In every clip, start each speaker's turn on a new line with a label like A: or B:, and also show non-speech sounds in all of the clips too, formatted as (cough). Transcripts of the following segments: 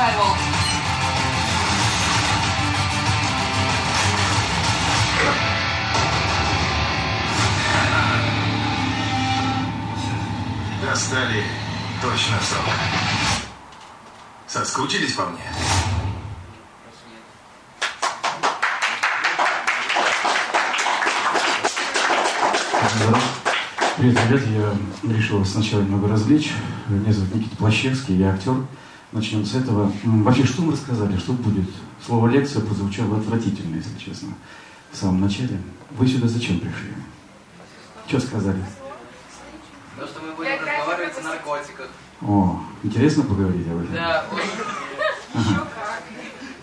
A: Фаервол.
B: Достали точно в срок. Соскучились по мне?
C: Привет, ребят. Я решил вас сначала немного развлечь. Меня зовут Никита Плащевский, я актер. Начнем с этого. Вообще, что мы рассказали, что будет? Слово «лекция» прозвучало отвратительно, если честно, в самом начале. Вы сюда зачем пришли? Что сказали?
D: То, что мы будем разговаривать о наркотиках.
C: О, интересно поговорить об этом?
D: Да,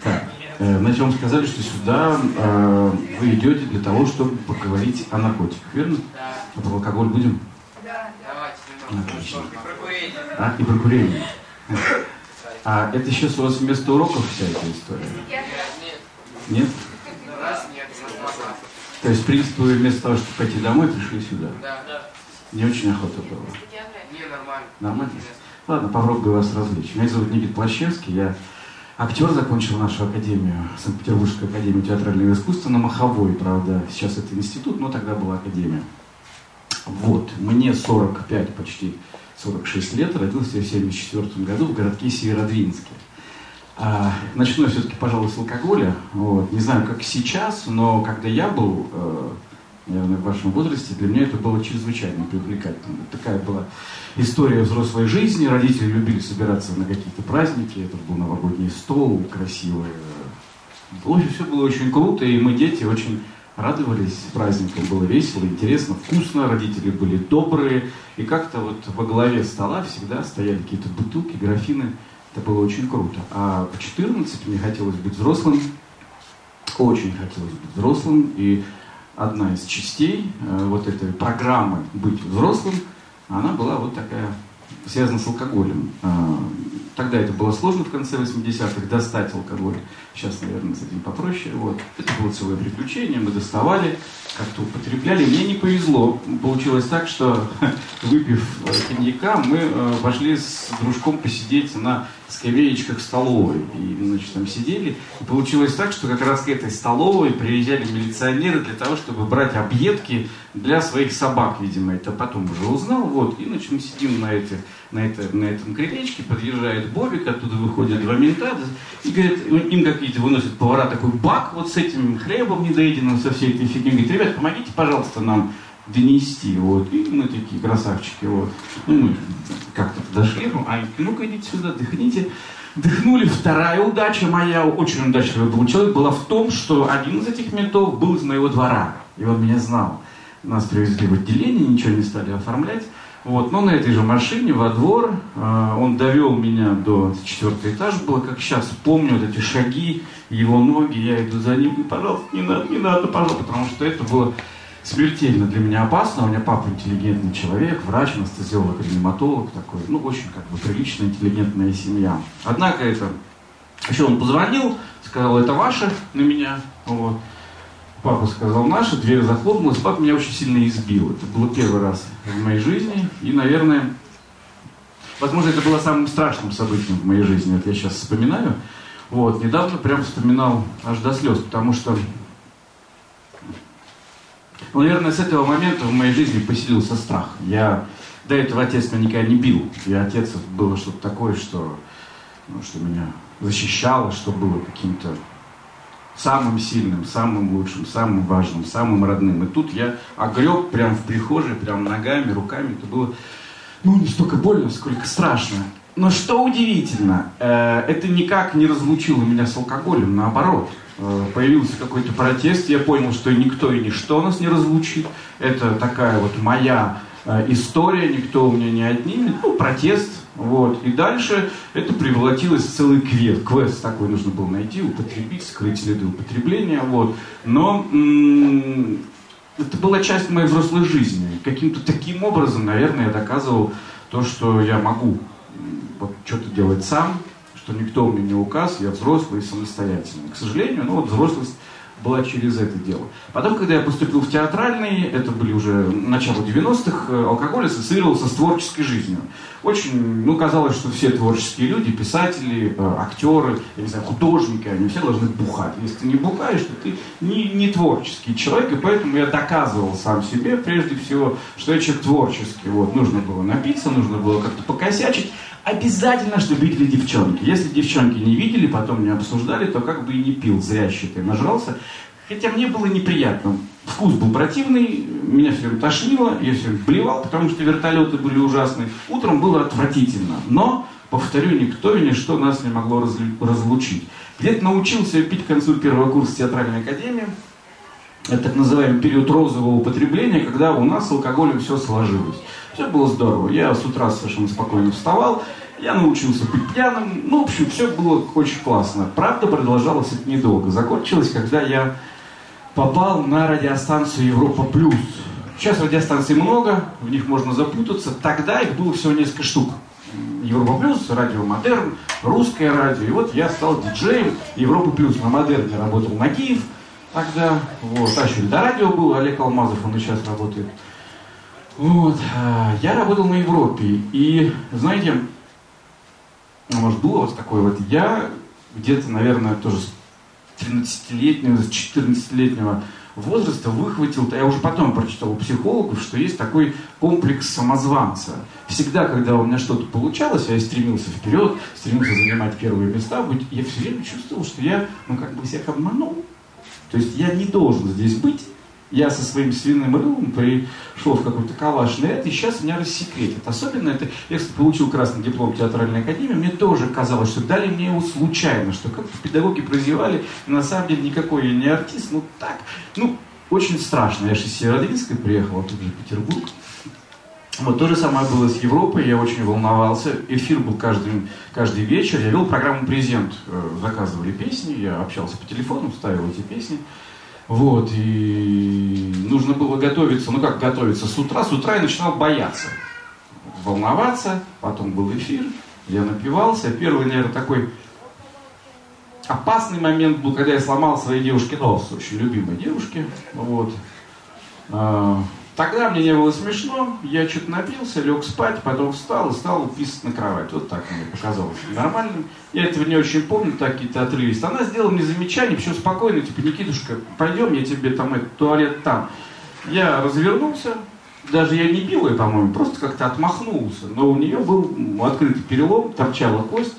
C: Так, э, значит, вам сказали, что сюда э, вы идете для того, чтобы поговорить о наркотиках, верно?
D: да.
C: А про алкоголь будем?
D: Давайте немного.
C: Отлично.
D: И про курение.
C: А, и про курение. (laughs) А это сейчас у вас вместо уроков вся эта история?
D: Нет.
C: То есть, в принципе, вы вместо того, чтобы пойти домой, пришли сюда.
D: Да, да.
C: Не очень охота было.
D: Не, нормально.
C: Нормально? Ладно, попробую вас развлечь. Меня зовут Никит Плащевский, я актер, закончил нашу академию, Санкт-Петербургскую академию театрального искусства на Маховой, правда, сейчас это институт, но тогда была академия. Вот, мне 45, почти 46 лет, родился я в 74 году в городке Северодвинске. А, начну я все-таки, пожалуй, с алкоголя. Вот. Не знаю, как сейчас, но когда я был, э, наверное, в вашем возрасте, для меня это было чрезвычайно привлекательно. Такая была история взрослой жизни. Родители любили собираться на какие-то праздники. Это был новогодний стол, красивый. В общем, все было очень круто, и мы, дети, очень радовались праздникам. Было весело, интересно, вкусно. Родители были добрые. И как-то вот во главе стола всегда стояли какие-то бутылки, графины. Это было очень круто. А в 14 мне хотелось быть взрослым. Очень хотелось быть взрослым. И одна из частей э, вот этой программы «Быть взрослым», она была вот такая, связана с алкоголем. Тогда это было сложно в конце 80-х, достать алкоголь. Сейчас, наверное, с этим попроще. Вот. Это было целое приключение, мы доставали, как-то употребляли. Мне не повезло. Получилось так, что (laughs) выпив э, коньяка, мы э, пошли с дружком посидеть на скамеечках столовой. И, значит, там сидели. И получилось так, что как раз к этой столовой приезжали милиционеры для того, чтобы брать объедки для своих собак, видимо. Это потом уже узнал. Вот. И, значит, мы сидим на, эти, на, это, на этом крылечке, подъезжает Бобик, оттуда выходят два мента, и говорят, им какие-то выносят повара такой бак вот с этим хлебом недоеденным, со всей этой фигней. Говорит, ребят, помогите, пожалуйста, нам донести, вот, и мы такие красавчики, вот, ну, мы как-то подошли, ну, а ну-ка идите сюда, дыхните, дыхнули, вторая удача моя, очень удачливый был человек, была в том, что один из этих ментов был из моего двора, и он меня знал, нас привезли в отделение, ничего не стали оформлять, Вот, но на этой же машине во двор э, он довел меня до четвертого этажа, было как сейчас. Помню вот эти шаги, его ноги, я иду за ним, пожалуйста, не надо, не надо, пожалуйста, потому что это было смертельно для меня опасно. У меня папа интеллигентный человек, врач, анестезиолог, реаниматолог такой, ну, очень как бы приличная, интеллигентная семья. Однако это... Еще он позвонил, сказал, это ваше на меня, вот. Папа сказал наше, дверь захлопнулась, папа меня очень сильно избил. Это было первый раз в моей жизни, и, наверное, возможно, это было самым страшным событием в моей жизни, это я сейчас вспоминаю. Вот, недавно прям вспоминал аж до слез, потому что ну, наверное, с этого момента в моей жизни поселился страх. Я до этого отец меня никогда не бил. И отец было что-то такое, что, ну, что меня защищало, что было каким-то самым сильным, самым лучшим, самым важным, самым родным. И тут я огреб прям в прихожей, прям ногами, руками. Это было, ну, не столько больно, сколько страшно. Но что удивительно, э, это никак не разлучило меня с алкоголем, наоборот. Э, появился какой-то протест, я понял, что никто и ничто нас не разлучит. Это такая вот моя э, история, никто у меня не отнимет. Ну, протест, вот. И дальше это превратилось в целый квест. Квест такой нужно было найти, употребить, скрыть следы употребления. Вот. Но м- это была часть моей взрослой жизни. Каким-то таким образом, наверное, я доказывал то, что я могу вот, что-то делать сам, что никто меня не указ, я взрослый и самостоятельный. К сожалению, ну вот взрослость была через это дело. Потом, когда я поступил в театральный, это были уже начало 90-х, э, алкоголь ассоциировался с творческой жизнью. Очень, ну, казалось, что все творческие люди, писатели, э, актеры, я не знаю, художники, они все должны бухать. Если ты не бухаешь, то ты не, не творческий человек, и поэтому я доказывал сам себе, прежде всего, что я человек творческий. Вот, нужно было напиться, нужно было как-то покосячить, обязательно, чтобы видели девчонки. Если девчонки не видели, потом не обсуждали, то как бы и не пил, зря считай, нажрался. Хотя мне было неприятно. Вкус был противный, меня все время тошнило, я все время блевал, потому что вертолеты были ужасные. Утром было отвратительно. Но, повторю, никто и ничто нас не могло разлучить. Где-то научился пить к концу первого курса театральной академии. Так называемый период розового употребления, когда у нас с алкоголем все сложилось. Все было здорово. Я с утра совершенно спокойно вставал, я научился быть пьяным. Ну, в общем, все было очень классно. Правда, продолжалось это недолго. Закончилось, когда я попал на радиостанцию Европа Плюс. Сейчас радиостанций много, в них можно запутаться. Тогда их было всего несколько штук. Европа Плюс, Радио Модерн, Русское радио. И вот я стал диджеем Европа Плюс. На Модерне работал Нагиев тогда. Вот. А еще Радио был, Олег Алмазов, он и сейчас работает. Вот. А, я работал на Европе. И, знаете, может, было вот такое вот, я где-то, наверное, тоже с 13-летнего, с 14-летнего возраста выхватил, я уже потом прочитал у психологов, что есть такой комплекс самозванца. Всегда, когда у меня что-то получалось, я стремился вперед, стремился занимать первые места, я все время чувствовал, что я, ну, как бы всех обманул. То есть я не должен здесь быть, я со своим свиным рылом пришел в какой-то калашный ряд, и сейчас меня рассекретят. Особенно это, я, кстати, получил красный диплом театральной академии, мне тоже казалось, что дали мне его случайно, что как-то педагоги прозевали, и на самом деле никакой я не артист, ну так, ну, очень страшно. Я же из Северодвинска приехал, а тут же Петербург. Вот то же самое было с Европой, я очень волновался. Эфир был каждый, каждый вечер, я вел программу «Презент», э, заказывали песни, я общался по телефону, ставил эти песни. Вот, и нужно было готовиться, ну как готовиться, с утра, с утра я начинал бояться, волноваться, потом был эфир, я напивался. Первый, наверное, такой опасный момент был, когда я сломал своей девушке нос, очень любимой девушке, вот. Тогда мне не было смешно, я что-то напился, лег спать, потом встал и стал писать на кровать. Вот так мне показалось нормальным. Я этого не очень помню, так какие-то отрывисты. Она сделала мне замечание, все спокойно, типа, Никитушка, пойдем, я тебе там, этот, туалет там. Я развернулся, даже я не бил ее, по-моему, просто как-то отмахнулся. Но у нее был открытый перелом, торчала кость.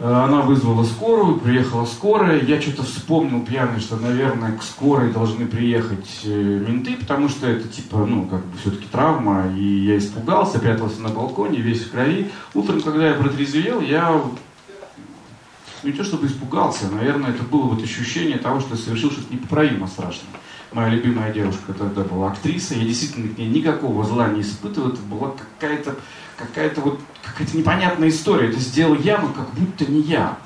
C: Э, она вызвала скорую, приехала скорая. Я что-то вспомнил пьяный, что, наверное, к скорой должны приехать э, менты, потому что это, типа, ну, как бы все-таки травма. И я испугался, прятался на балконе, весь в крови. Утром, когда я протрезвел, я не то чтобы испугался, наверное, это было вот ощущение того, что я совершил что-то непоправимо страшное. моя любимая девушка тогда была актриса, я действительно к ней никакого зла не испытывал, это была какая-то какая-то вот какая-то непонятная история. Это сделал я, но как будто не я.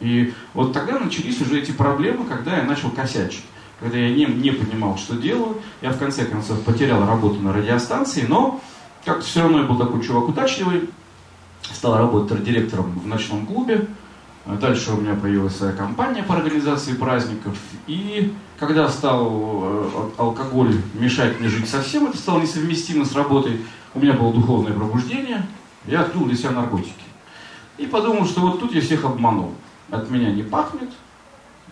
C: И вот тогда начались уже эти проблемы, когда я начал косячить. Когда я не, не понимал, что делаю, я в конце концов потерял работу на радиостанции, но как-то все равно я был такой чувак удачливый, стал работать директором в ночном клубе, дальше у меня появилась своя компания по организации праздников. И когда стал э, алкоголь мешать мне жить совсем, это стало несовместимо с работой, у меня было духовное пробуждение, я открыл для себя наркотики. И подумал, что вот тут я всех обманул. От меня не пахнет,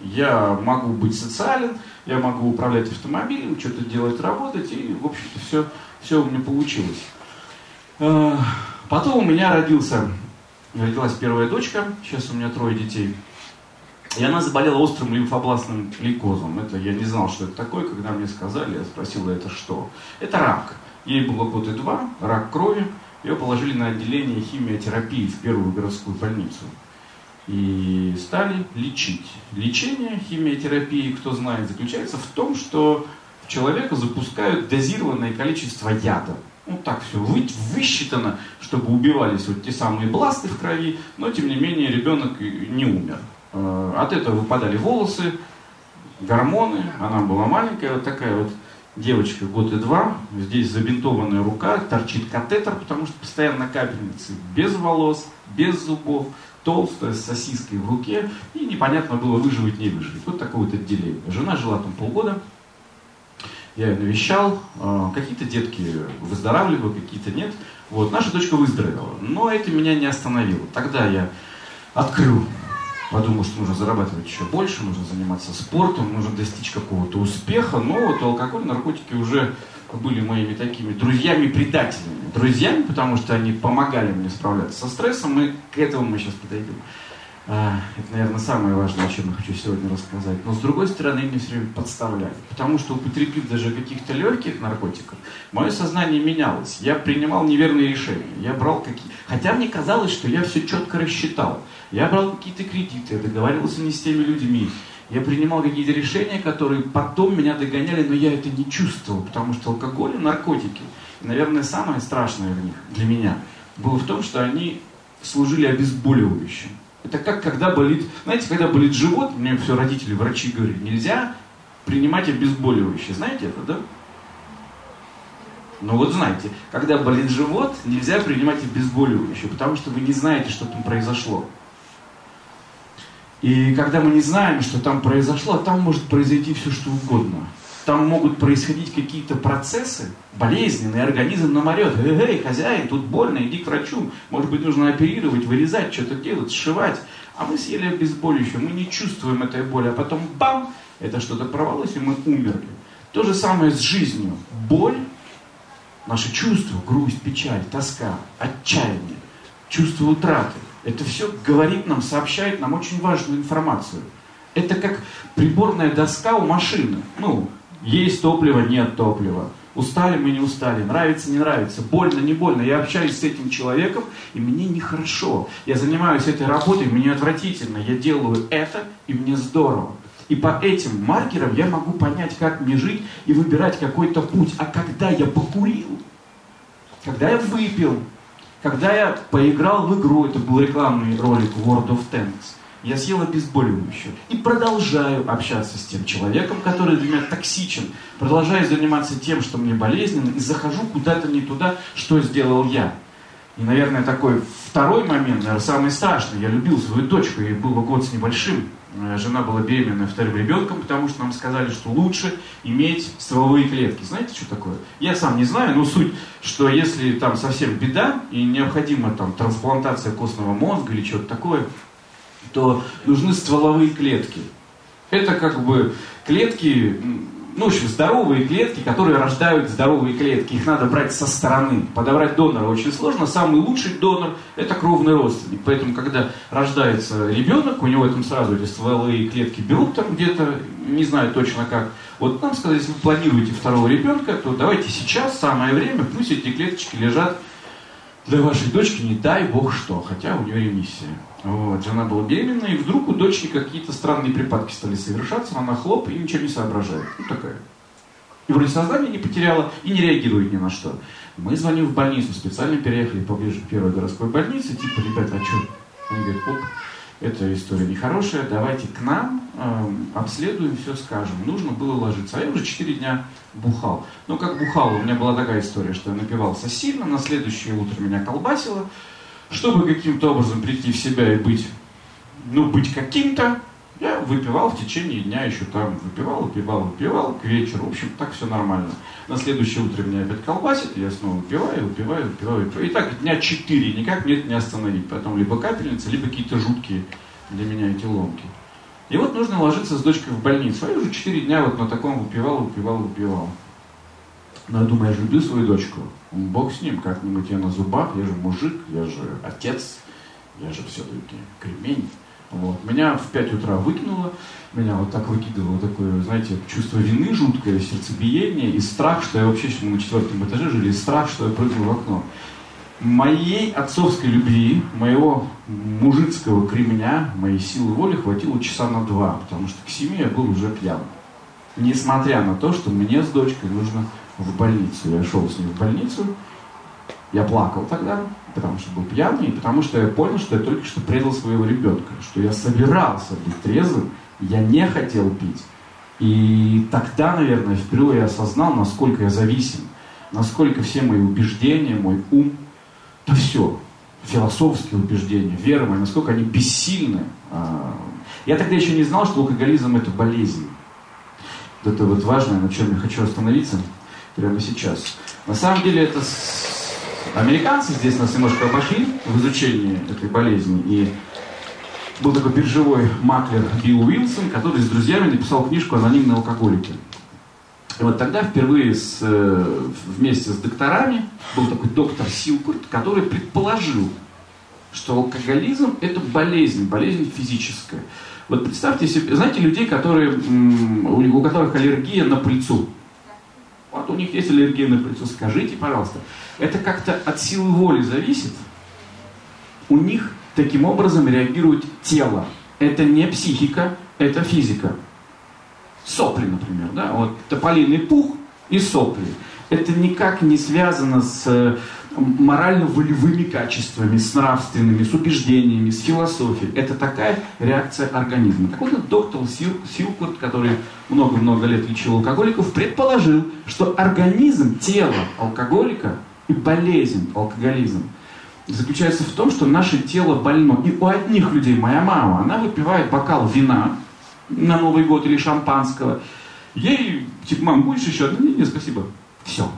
C: я могу быть социален, я могу управлять автомобилем, что-то делать, работать, и, в общем-то, все, все у меня получилось. Э, потом у меня родился родилась первая дочка, сейчас у меня трое детей. И она заболела острым лимфобластным лейкозом. Это я не знал, что это такое, когда мне сказали, я спросил, это что? Это рак. Ей было год и два, рак крови. Ее положили на отделение химиотерапии в первую городскую больницу. И стали лечить. Лечение химиотерапии, кто знает, заключается в том, что в человека запускают дозированное количество яда ну так все вы, высчитано, чтобы убивались вот те самые бласты в крови, но тем не менее ребенок не умер. Э, от этого выпадали волосы, гормоны, она была маленькая, вот такая вот девочка, год и два, здесь забинтованная рука, торчит катетер, потому что постоянно капельницы, без волос, без зубов, толстая, с сосиской в руке, и непонятно было выживать, не выживать. Вот такое вот отделение. Жена жила там полгода, я ее навещал, а, какие-то детки выздоравливают, какие-то нет. Вот, наша дочка выздоровела, но это меня не остановило. Тогда я открыл, подумал, что нужно зарабатывать еще больше, нужно заниматься спортом, нужно достичь какого-то успеха, но вот алкоголь, наркотики уже были моими такими друзьями-предателями. Друзьями, потому что они помогали мне справляться со стрессом, и к этому мы сейчас подойдем. А, это, наверное, самое важное, о чем я хочу сегодня рассказать. Но, с другой стороны, меня все время подставляют. Потому что, употребив даже каких-то легких наркотиков, мое сознание менялось. Я принимал неверные решения. Я брал какие... Хотя мне казалось, что я все четко рассчитал. Я брал какие-то кредиты, я договаривался не с теми людьми. Я принимал какие-то решения, которые потом меня догоняли, но я это не чувствовал, потому что алкоголь и наркотики, наверное, самое страшное в них для меня, было в том, что они служили обезболивающим. Это как когда болит, знаете, когда болит живот, мне все родители, врачи говорят, нельзя принимать обезболивающее. Знаете это, да? Ну вот знаете, когда болит живот, нельзя принимать обезболивающее, потому что вы не знаете, что там произошло. И когда мы не знаем, что там произошло, там может произойти все, что угодно там могут происходить какие-то процессы болезненные, организм наморет. Эй, эй, хозяин, тут больно, иди к врачу. Может быть, нужно оперировать, вырезать, что-то делать, сшивать. А мы съели обезболивающее, мы не чувствуем этой боли, а потом бам, это что-то порвалось, и мы умерли. То же самое с жизнью. Боль, наши чувства, грусть, печаль, тоска, отчаяние, чувство утраты. Это все говорит нам, сообщает нам очень важную информацию. Это как приборная доска у машины. Ну, есть топливо, нет топлива. Устали мы, не устали. Нравится, не нравится. Больно, не больно. Я общаюсь с этим человеком, и мне нехорошо. Я занимаюсь этой работой, мне отвратительно. Я делаю это, и мне здорово. И по этим маркерам я могу понять, как мне жить и выбирать какой-то путь. А когда я покурил, когда я выпил, когда я поиграл в игру, это был рекламный ролик World of Tanks, я съел обезболивающее и продолжаю общаться с тем человеком, который для меня токсичен, продолжаю заниматься тем, что мне болезненно, и захожу куда-то не туда, что сделал я. И, наверное, такой второй момент, наверное, самый страшный. Я любил свою дочку, ей было год с небольшим. Жена была беременна вторым ребенком, потому что нам сказали, что лучше иметь стволовые клетки. Знаете, что такое? Я сам не знаю, но суть, что если там совсем беда и необходима там трансплантация костного мозга или что-то такое, то нужны стволовые клетки. Это как бы клетки, ну, в общем, здоровые клетки, которые рождают здоровые клетки. Их надо брать со стороны. Подобрать донора очень сложно. Самый лучший донор – это кровный родственник. Поэтому, когда рождается ребенок, у него там сразу эти стволовые клетки берут там где-то, не знаю точно как. Вот нам сказали, если вы планируете второго ребенка, то давайте сейчас, самое время, пусть эти клеточки лежат для вашей дочки, не дай бог что, хотя у нее ремиссия. Вот, жена была беременна, и вдруг у дочки какие-то странные припадки стали совершаться, она хлоп и ничего не соображает. Ну, такая И вроде сознание не потеряла, и не реагирует ни на что. Мы звоним в больницу, специально переехали поближе к первой городской больнице, типа, ребята, а что? Они говорят, оп, эта история нехорошая, давайте к нам, э, обследуем, все скажем. Нужно было ложиться. А я уже 4 дня бухал. Ну, как бухал, у меня была такая история, что я напивался сильно, на следующее утро меня колбасило. Чтобы каким-то образом прийти в себя и быть, ну, быть каким-то, я выпивал в течение дня еще там, выпивал, выпивал, выпивал, к вечеру, в общем, так все нормально. На следующее утро меня опять колбасит, я снова выпиваю, выпиваю, выпиваю, выпиваю. И так дня четыре, никак мне это не остановить. Потом либо капельница, либо какие-то жуткие для меня эти ломки. И вот нужно ложиться с дочкой в больницу. А я уже четыре дня вот на таком выпивал, выпивал, выпивал. Но я думаю, я же люблю свою дочку. Бог с ним, как-нибудь я на зубах, я же мужик, я же отец, я же все-таки кремень. Вот. Меня в 5 утра выкинуло, меня вот так выкидывало такое, знаете, чувство вины жуткое, сердцебиение и страх, что я вообще мы на четвертом этаже жили, и страх, что я прыгну в окно. Моей отцовской любви, моего мужицкого кремня, моей силы воли хватило часа на два, потому что к семи я был уже пьян. Несмотря на то, что мне с дочкой нужно в больницу. Я шел с ней в больницу, я плакал тогда, потому что был пьяный, и потому что я понял, что я только что предал своего ребенка, что я собирался быть трезвым, я не хотел пить. И тогда, наверное, впервые я осознал, насколько я зависим, насколько все мои убеждения, мой ум, да все, философские убеждения, вера моя, насколько они бессильны. А, я тогда еще не знал, что алкоголизм это болезнь. Вот это вот важное, на чем я хочу остановиться прямо сейчас. На самом деле это Американцы здесь нас немножко обошли в изучении этой болезни. И был такой биржевой маклер Билл Уилсон, который с друзьями написал книжку «Анонимные алкоголики». И вот тогда впервые с, э, вместе с докторами был такой доктор Силкурт, который предположил, что алкоголизм – это болезнь, болезнь физическая. Вот представьте себе, знаете, людей, которые, у которых аллергия на пыльцу. Вот у них есть аллергия пыльцу. Скажите, пожалуйста, это как-то от силы воли зависит? У них таким образом реагирует тело. Это не психика, это физика. Сопли, например, да, вот тополиный пух и сопли. Это никак не связано с морально-волевыми качествами, с нравственными, с убеждениями, с философией. Это такая реакция организма. Так вот, доктор Сил, Силкурт, который много-много лет лечил алкоголиков, предположил, что организм, тело алкоголика и болезнь, алкоголизм, заключается в том, что наше тело больно. И у одних людей, моя мама, она выпивает бокал вина на Новый год или шампанского. Ей, типа, мам, будешь еще? Да, нет, нет, спасибо. Все.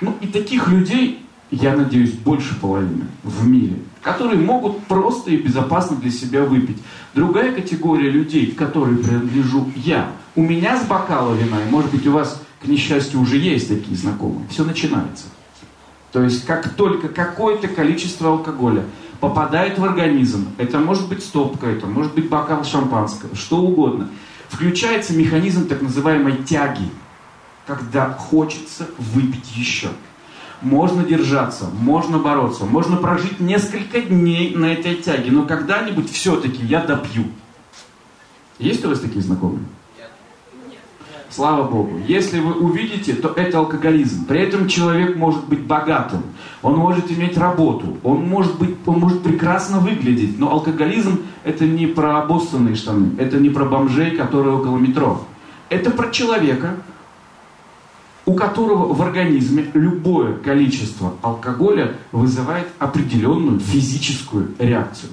C: Ну, и таких людей я надеюсь, больше половины в мире, которые могут просто и безопасно для себя выпить. Другая категория людей, к которой принадлежу я, у меня с бокала вина, и может быть у вас, к несчастью, уже есть такие знакомые, все начинается. То есть как только какое-то количество алкоголя попадает в организм, это может быть стопка, это может быть бокал шампанского, что угодно, включается механизм так называемой тяги, когда хочется выпить еще. Можно держаться, можно бороться, можно прожить несколько дней на этой тяге, но когда-нибудь все-таки я допью. Есть у вас такие знакомые? Слава Богу. Если вы увидите, то это алкоголизм. При этом человек может быть богатым, он может иметь работу, он может, быть, он может прекрасно выглядеть, но алкоголизм это не про обоссанные штаны, это не про бомжей, которые около метро. Это про человека, у которого в организме любое количество алкоголя вызывает определенную физическую реакцию.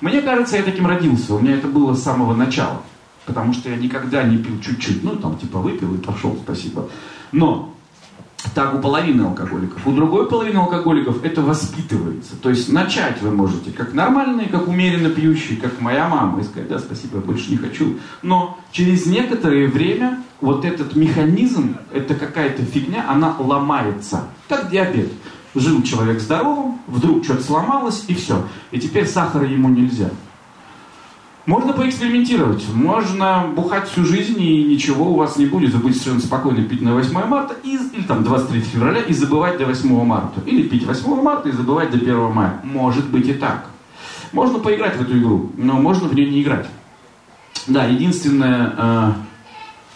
C: Мне кажется, я таким родился, у меня это было с самого начала, потому что я никогда не пил чуть-чуть, ну там типа выпил и пошел, спасибо. Но так у половины алкоголиков. У другой половины алкоголиков это воспитывается. То есть начать вы можете как нормальные, как умеренно пьющие, как моя мама, и сказать, да, спасибо, я больше не хочу. Но через некоторое время вот этот механизм, это какая-то фигня, она ломается. Как диабет. Жил человек здоровым, вдруг что-то сломалось, и все. И теперь сахара ему нельзя. Можно поэкспериментировать, можно бухать всю жизнь и ничего у вас не будет. Вы будете совершенно спокойно пить на 8 марта и, или там 23 февраля и забывать до 8 марта. Или пить 8 марта и забывать до 1 мая. Может быть и так. Можно поиграть в эту игру, но можно в нее не играть. Да, единственное, э,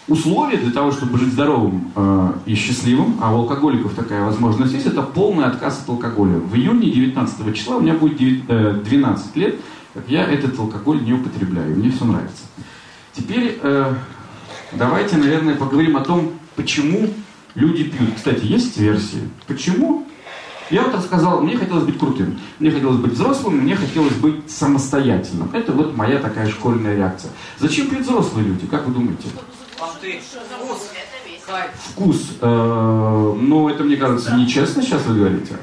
C: условие для того, чтобы жить здоровым э, и счастливым, а у алкоголиков такая возможность есть, это полный отказ от алкоголя. В июне 19 числа у меня будет 9, э, 12 лет, как я этот алкоголь не употребляю, мне все нравится. Теперь э, давайте, наверное, поговорим о том, почему люди пьют. Кстати, есть версии. Почему? Я вот рассказал, мне хотелось быть крутым, мне хотелось быть взрослым, мне хотелось быть самостоятельным. Это вот моя такая школьная реакция. Зачем пьют взрослые люди, как вы думаете?
D: Вкус.
C: Э, ну, это, мне кажется, нечестно сейчас вы говорите.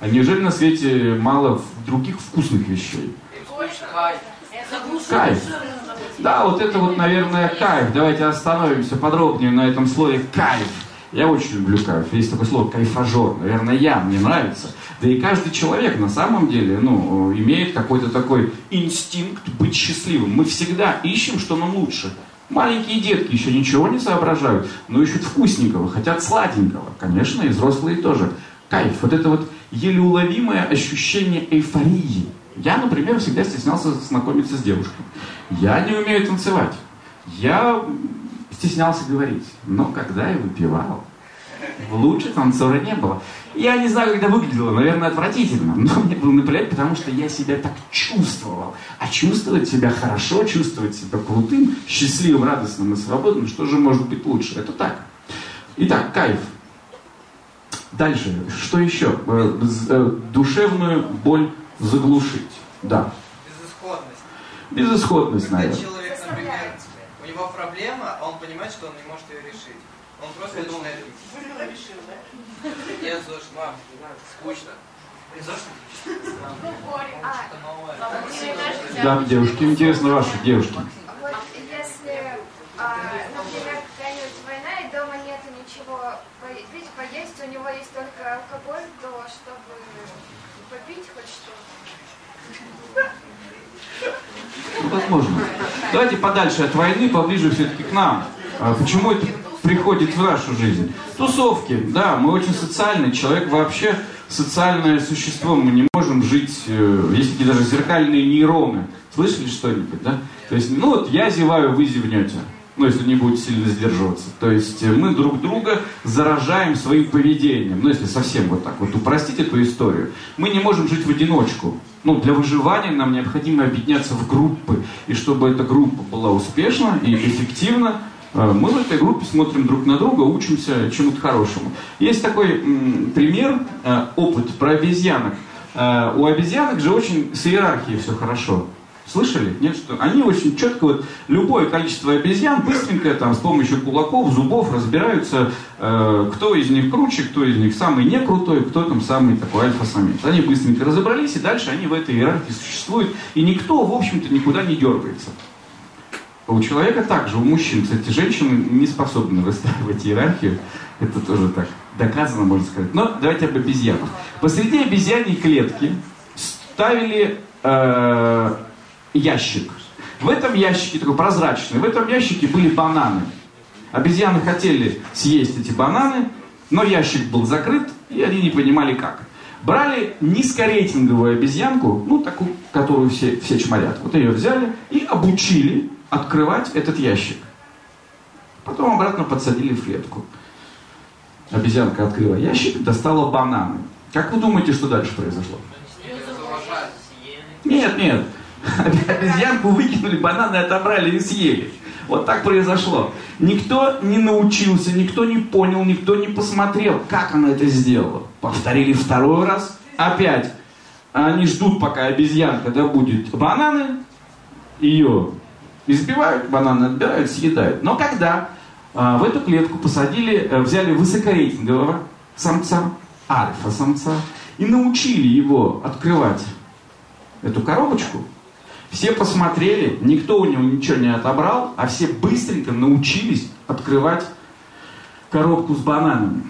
C: А неужели на свете мало других вкусных вещей?
D: Кайф.
C: Да, вот это вот, наверное, кайф. Давайте остановимся подробнее на этом слове кайф. Я очень люблю кайф. Есть такое слово кайфажор. Наверное, я, мне нравится. Да и каждый человек на самом деле, ну, имеет какой-то такой инстинкт быть счастливым. Мы всегда ищем, что нам лучше. Маленькие детки еще ничего не соображают, но ищут вкусненького, хотят сладенького. Конечно, и взрослые тоже. Кайф, вот это вот еле уловимое ощущение эйфории. Я, например, всегда стеснялся знакомиться с девушкой. Я не умею танцевать. Я стеснялся говорить. Но когда я выпивал, лучше танцора не было. Я не знаю, как это выглядело, наверное, отвратительно, но (laughs) мне было наплевать, потому что я себя так чувствовал. А чувствовать себя хорошо, чувствовать себя крутым, счастливым, радостным и свободным, что же может быть лучше? Это так. Итак, кайф. Дальше, что еще? Э, э, Душевную боль заглушить. Да.
E: Безысходность.
C: Безысходность,
E: Когда
C: наверное.
E: человек, например, у него проблема, а он понимает, что он не может ее решить. Он просто начинает... (laughs) Я ЗОЖ, мам, не надо, скучно. Что-то новое.
C: Да, девушки, интересно ваши девушки.
F: Вот если, а, например, какая-нибудь война, и дома нету ничего попить, поесть, у него есть только алкоголь, то чтобы попить хоть что-то.
C: Возможно. Давайте подальше от войны, поближе все-таки к нам. А Почему это приходит в нашу жизнь? Тусовки, да, мы очень социальный, человек вообще социальное существо, мы не можем жить, э, есть такие даже зеркальные нейроны. Слышали что-нибудь, да? То есть, ну вот я зеваю, вы зевнете. Ну, если не будете сильно сдерживаться. То есть э, мы друг друга заражаем своим поведением. Ну, если совсем вот так вот упростить эту историю. Мы не можем жить в одиночку. Ну, для выживания нам необходимо объединяться в группы. И чтобы эта группа была успешна и эффективна, э, мы в этой группе смотрим друг на друга, учимся чему-то хорошему. Есть такой м, пример, э, опыт про обезьянок. У обезьянок же очень с иерархией все хорошо. Слышали? Нет, что они очень четко, вот любое количество обезьян быстренько там с помощью кулаков, зубов разбираются, э, кто из них круче, кто из них самый не крутой, кто там самый такой альфа-самец. Они быстренько разобрались, и дальше они в этой иерархии существуют, и никто, в общем-то, никуда не дергается. У человека также, у мужчин, кстати, женщины не способны выстраивать иерархию. Это тоже так доказано, можно сказать. Но давайте об обезьянах. Посреди обезьяньей клетки ставили э, ящик. В этом ящике, такой прозрачный, в этом ящике были бананы. Обезьяны хотели съесть эти бананы, но ящик был закрыт, и они не понимали как. Брали низкорейтинговую обезьянку, ну такую, которую все, все чморят. Вот ее взяли и обучили открывать этот ящик. Потом обратно подсадили в клетку. Обезьянка открыла ящик, достала бананы. Как вы думаете, что дальше произошло? Нет, нет. Обезьянку выкинули, бананы отобрали и съели. Вот так произошло. Никто не научился, никто не понял, никто не посмотрел, как она это сделала. Повторили второй раз, опять. Они ждут, пока обезьянка добудет бананы, ее избивают, бананы отбирают, съедают. Но когда а, в эту клетку посадили, э, взяли высокорейтингового самца, альфа-самца, и научили его открывать эту коробочку, все посмотрели, никто у него ничего не отобрал, а все быстренько научились открывать коробку с бананами.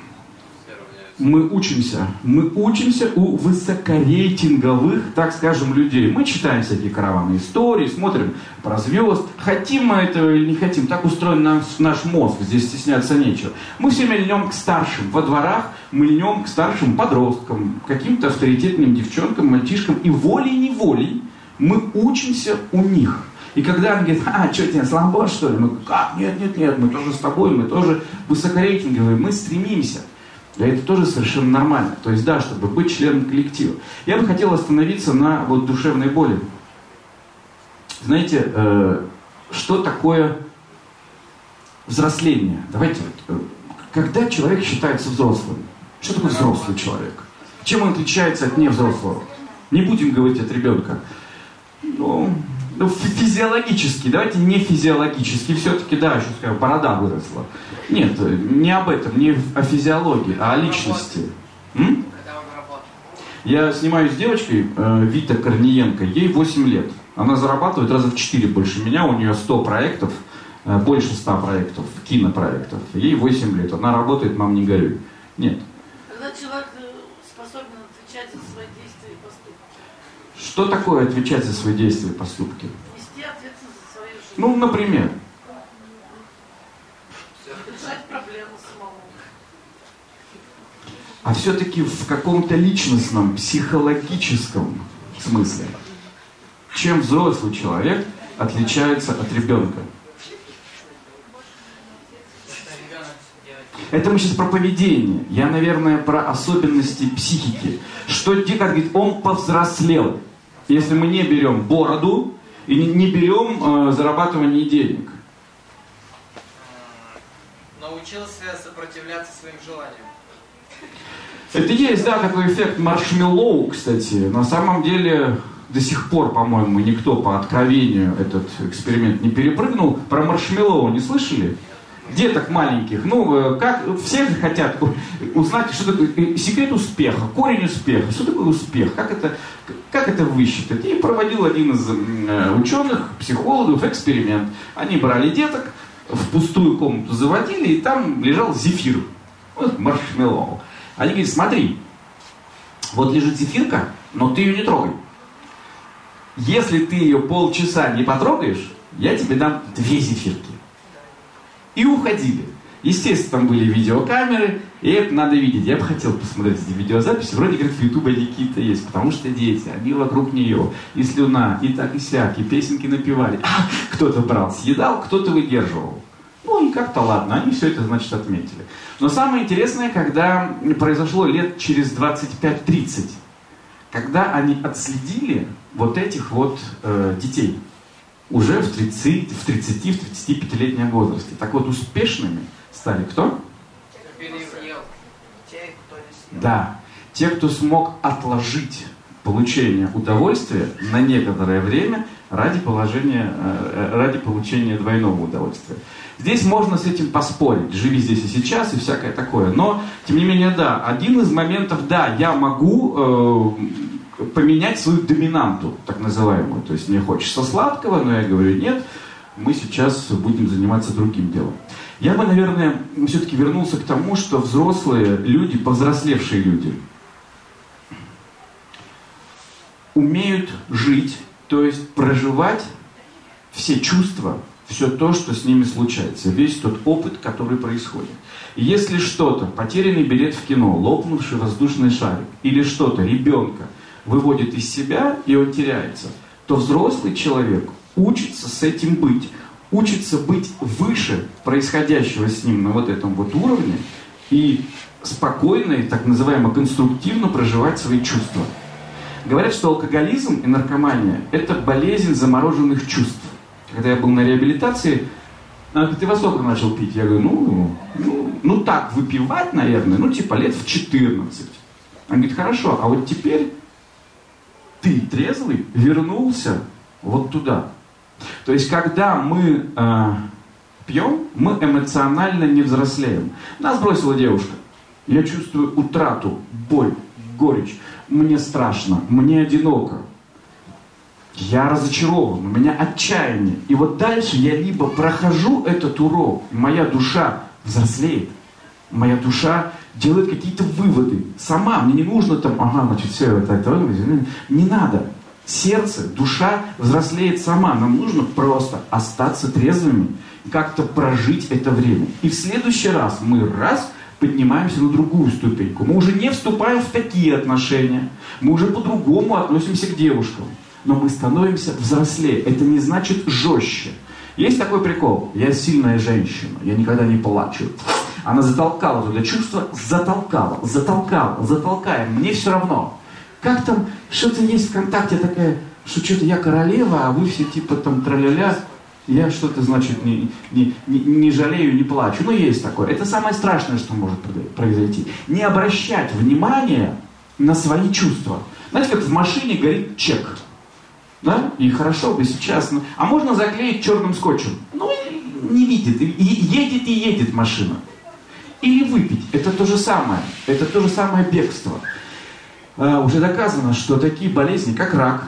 C: Мы учимся, мы учимся у высокорейтинговых, так скажем, людей. Мы читаем всякие караваны истории, смотрим про звезд. Хотим мы этого или не хотим, так устроен наш, наш мозг, здесь стесняться нечего. Мы все льнем к старшим. Во дворах мы льнем к старшим подросткам, каким-то авторитетным девчонкам, мальчишкам. И волей-неволей мы учимся у них. И когда они говорят, а, что тебе, слабо, что ли? Мы, как? Нет, нет, нет, мы тоже с тобой, мы тоже высокорейтинговые, мы стремимся. И это тоже совершенно нормально. То есть, да, чтобы быть членом коллектива. Я бы хотел остановиться на вот душевной боли. Знаете, э, что такое взросление? Давайте, вот, э, когда человек считается взрослым? Что такое взрослый человек? Чем он отличается от невзрослого? Не будем говорить от ребенка. Ну, ну, физиологически, давайте не физиологически, все-таки, да, еще скажу, борода выросла. Нет, не об этом, не о физиологии, а о личности. М? Я снимаюсь с девочкой, э, Вита Корниенко, ей 8 лет. Она зарабатывает раза в 4 больше меня, у нее 100 проектов, э, больше 100 проектов, кинопроектов. Ей 8 лет, она работает, мам, не горюй. Нет.
G: Когда человек э, способен отвечать за свои действия и поступки.
C: Что такое отвечать за свои действия и поступки?
G: Нести ответственность за свою жизнь.
C: Ну, например.
G: Решать проблемы самому.
C: А все-таки в каком-то личностном, психологическом смысле. Чем взрослый человек отличается от ребенка? Это мы сейчас про поведение. Я, наверное, про особенности психики. Что, как говорит, он повзрослел. Если мы не берем бороду и не, берем э, зарабатывание денег.
E: Научился сопротивляться своим желаниям.
C: Это есть, да, такой эффект маршмеллоу, кстати. На самом деле, до сих пор, по-моему, никто по откровению этот эксперимент не перепрыгнул. Про маршмеллоу не слышали? Деток маленьких, ну, э, как, все хотят узнать, что такое э, секрет успеха, корень успеха, что такое успех, как это, как это высчитать. И проводил один из э, ученых, психологов, эксперимент. Они брали деток, в пустую комнату заводили, и там лежал зефир, вот маршмеллоу. Они говорят, смотри, вот лежит зефирка, но ты ее не трогай. Если ты ее полчаса не потрогаешь, я тебе дам две зефирки и уходили. Естественно, там были видеокамеры, и это надо видеть. Я бы хотел посмотреть эти видеозаписи. Вроде как в Ютубе какие-то есть, потому что дети, они вокруг нее, и слюна, и так и сяк, и песенки напевали. А, кто-то брал, съедал, кто-то выдерживал. Ну и как-то ладно, они все это, значит, отметили. Но самое интересное, когда произошло лет через 25-30, когда они отследили вот этих вот э, детей уже в 30, в 30, в 35-летнем возрасте. Так вот, успешными стали кто? Да, те, кто смог отложить получение удовольствия на некоторое время ради, положения, э, ради получения двойного удовольствия. Здесь можно с этим поспорить, живи здесь и сейчас и всякое такое. Но, тем не менее, да, один из моментов, да, я могу э, поменять свою доминанту, так называемую. То есть мне хочется сладкого, но я говорю, нет, мы сейчас будем заниматься другим делом. Я бы, наверное, все-таки вернулся к тому, что взрослые люди, повзрослевшие люди, умеют жить, то есть проживать все чувства, все то, что с ними случается, весь тот опыт, который происходит. Если что-то, потерянный билет в кино, лопнувший воздушный шарик, или что-то, ребенка, выводит из себя, и он теряется, то взрослый человек учится с этим быть, учится быть выше происходящего с ним на вот этом вот уровне и спокойно и так называемо конструктивно проживать свои чувства. Говорят, что алкоголизм и наркомания – это болезнь замороженных чувств. Когда я был на реабилитации, она говорит, ты во сколько начал пить? Я говорю, ну, ну, ну так, выпивать, наверное, ну типа лет в 14. Она говорит, хорошо, а вот теперь ты трезвый вернулся вот туда. То есть, когда мы э, пьем, мы эмоционально не взрослеем. Нас бросила девушка. Я чувствую утрату, боль, горечь. Мне страшно, мне одиноко. Я разочарован, у меня отчаяние. И вот дальше я либо прохожу этот урок, моя душа взрослеет, моя душа делает какие-то выводы. Сама, мне не нужно там, ага, значит, все это, это, не надо. Сердце, душа взрослеет сама. Нам нужно просто остаться трезвыми, как-то прожить это время. И в следующий раз мы раз поднимаемся на другую ступеньку. Мы уже не вступаем в такие отношения. Мы уже по-другому относимся к девушкам. но мы становимся взрослее. Это не значит жестче. Есть такой прикол. Я сильная женщина, я никогда не плачу. Она затолкала туда чувство, затолкала, затолкала, затолкаем. Мне все равно. Как там, что-то есть ВКонтакте такая, что что-то я королева, а вы все типа там траля я что-то, значит, не, не, не, не жалею, не плачу. Ну, есть такое. Это самое страшное, что может произойти. Не обращать внимания на свои чувства. Знаете, как в машине горит чек. Да? И хорошо бы сейчас. Ну, а можно заклеить черным скотчем. Ну, не видит. И едет и едет машина. Или выпить. Это то же самое. Это то же самое бегство. А, уже доказано, что такие болезни, как рак,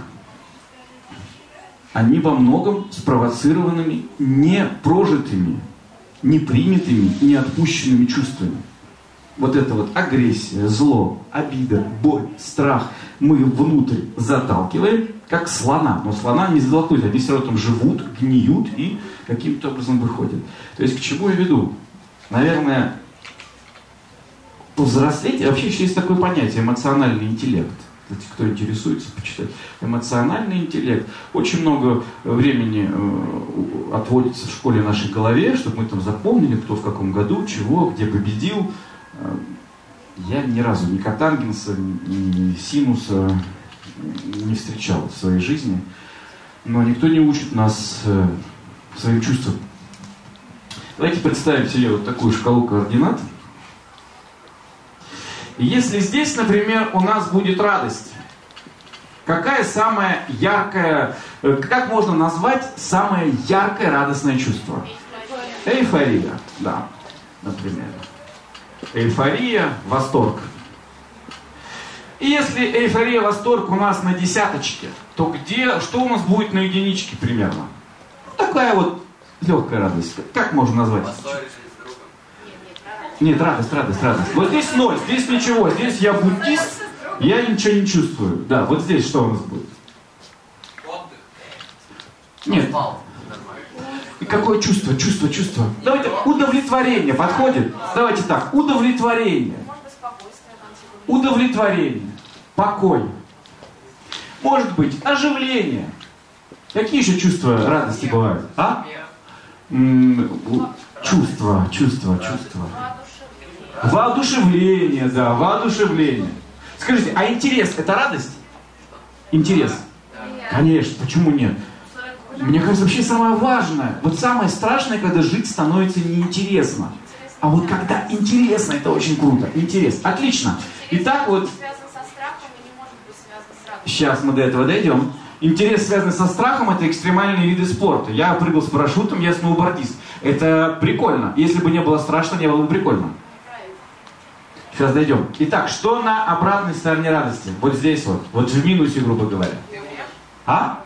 C: они во многом спровоцированы не прожитыми, не принятыми, не отпущенными чувствами. Вот это вот агрессия, зло, обида, боль, страх мы внутрь заталкиваем, как слона. Но слона не затолкнуть, они все равно там живут, гниют и каким-то образом выходят. То есть к чему я веду? Наверное, повзрослеть, вообще еще есть такое понятие эмоциональный интеллект кстати, кто интересуется, почитать. Эмоциональный интеллект. Очень много времени э, отводится в школе нашей голове, чтобы мы там запомнили, кто в каком году, чего, где победил. Э, я ни разу ни Катангенса, ни Синуса не встречал в своей жизни. Но никто не учит нас э, своим чувствам. Давайте представим себе вот такую шкалу координат – если здесь, например, у нас будет радость, какая самая яркая, э, как можно назвать самое яркое радостное чувство? Эйфория, да, например. Эйфория, восторг. И если эйфория, восторг у нас на десяточке, то где, что у нас будет на единичке примерно? Ну, такая вот легкая радость. Как можно назвать? Нет, радость, радость, радость. Вот здесь ноль, здесь ничего. Здесь я буддист, я ничего не чувствую. Да, вот здесь что у нас будет? Нет. И какое чувство, чувство, чувство? Давайте, удовлетворение подходит? Давайте так, удовлетворение. Удовлетворение. Покой. Может быть, оживление. Какие еще чувства радости бывают? А? Чувства, чувства, чувства. Воодушевление, да, воодушевление. Скажите, а интерес это радость? Интерес? Конечно, почему нет? Мне кажется, вообще самое важное, вот самое страшное, когда жить становится неинтересно. А вот когда интересно, это очень круто. Интерес. Отлично. Итак, вот... Сейчас мы до этого дойдем. Интерес, связанный со страхом, это экстремальные виды спорта. Я прыгал с парашютом, я сноубордист. Это прикольно. Если бы не было страшно, не было бы прикольно. Сейчас дойдем. Итак, что на обратной стороне радости? Вот здесь вот. Вот в минусе, грубо говоря. А?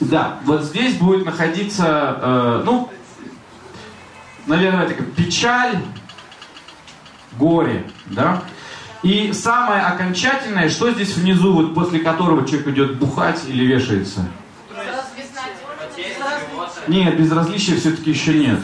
C: Да, вот здесь будет находиться, э, ну, наверное, такая печаль, горе, да? И самое окончательное, что здесь внизу, вот после которого человек идет бухать или вешается? Нет, безразличия все-таки еще нет.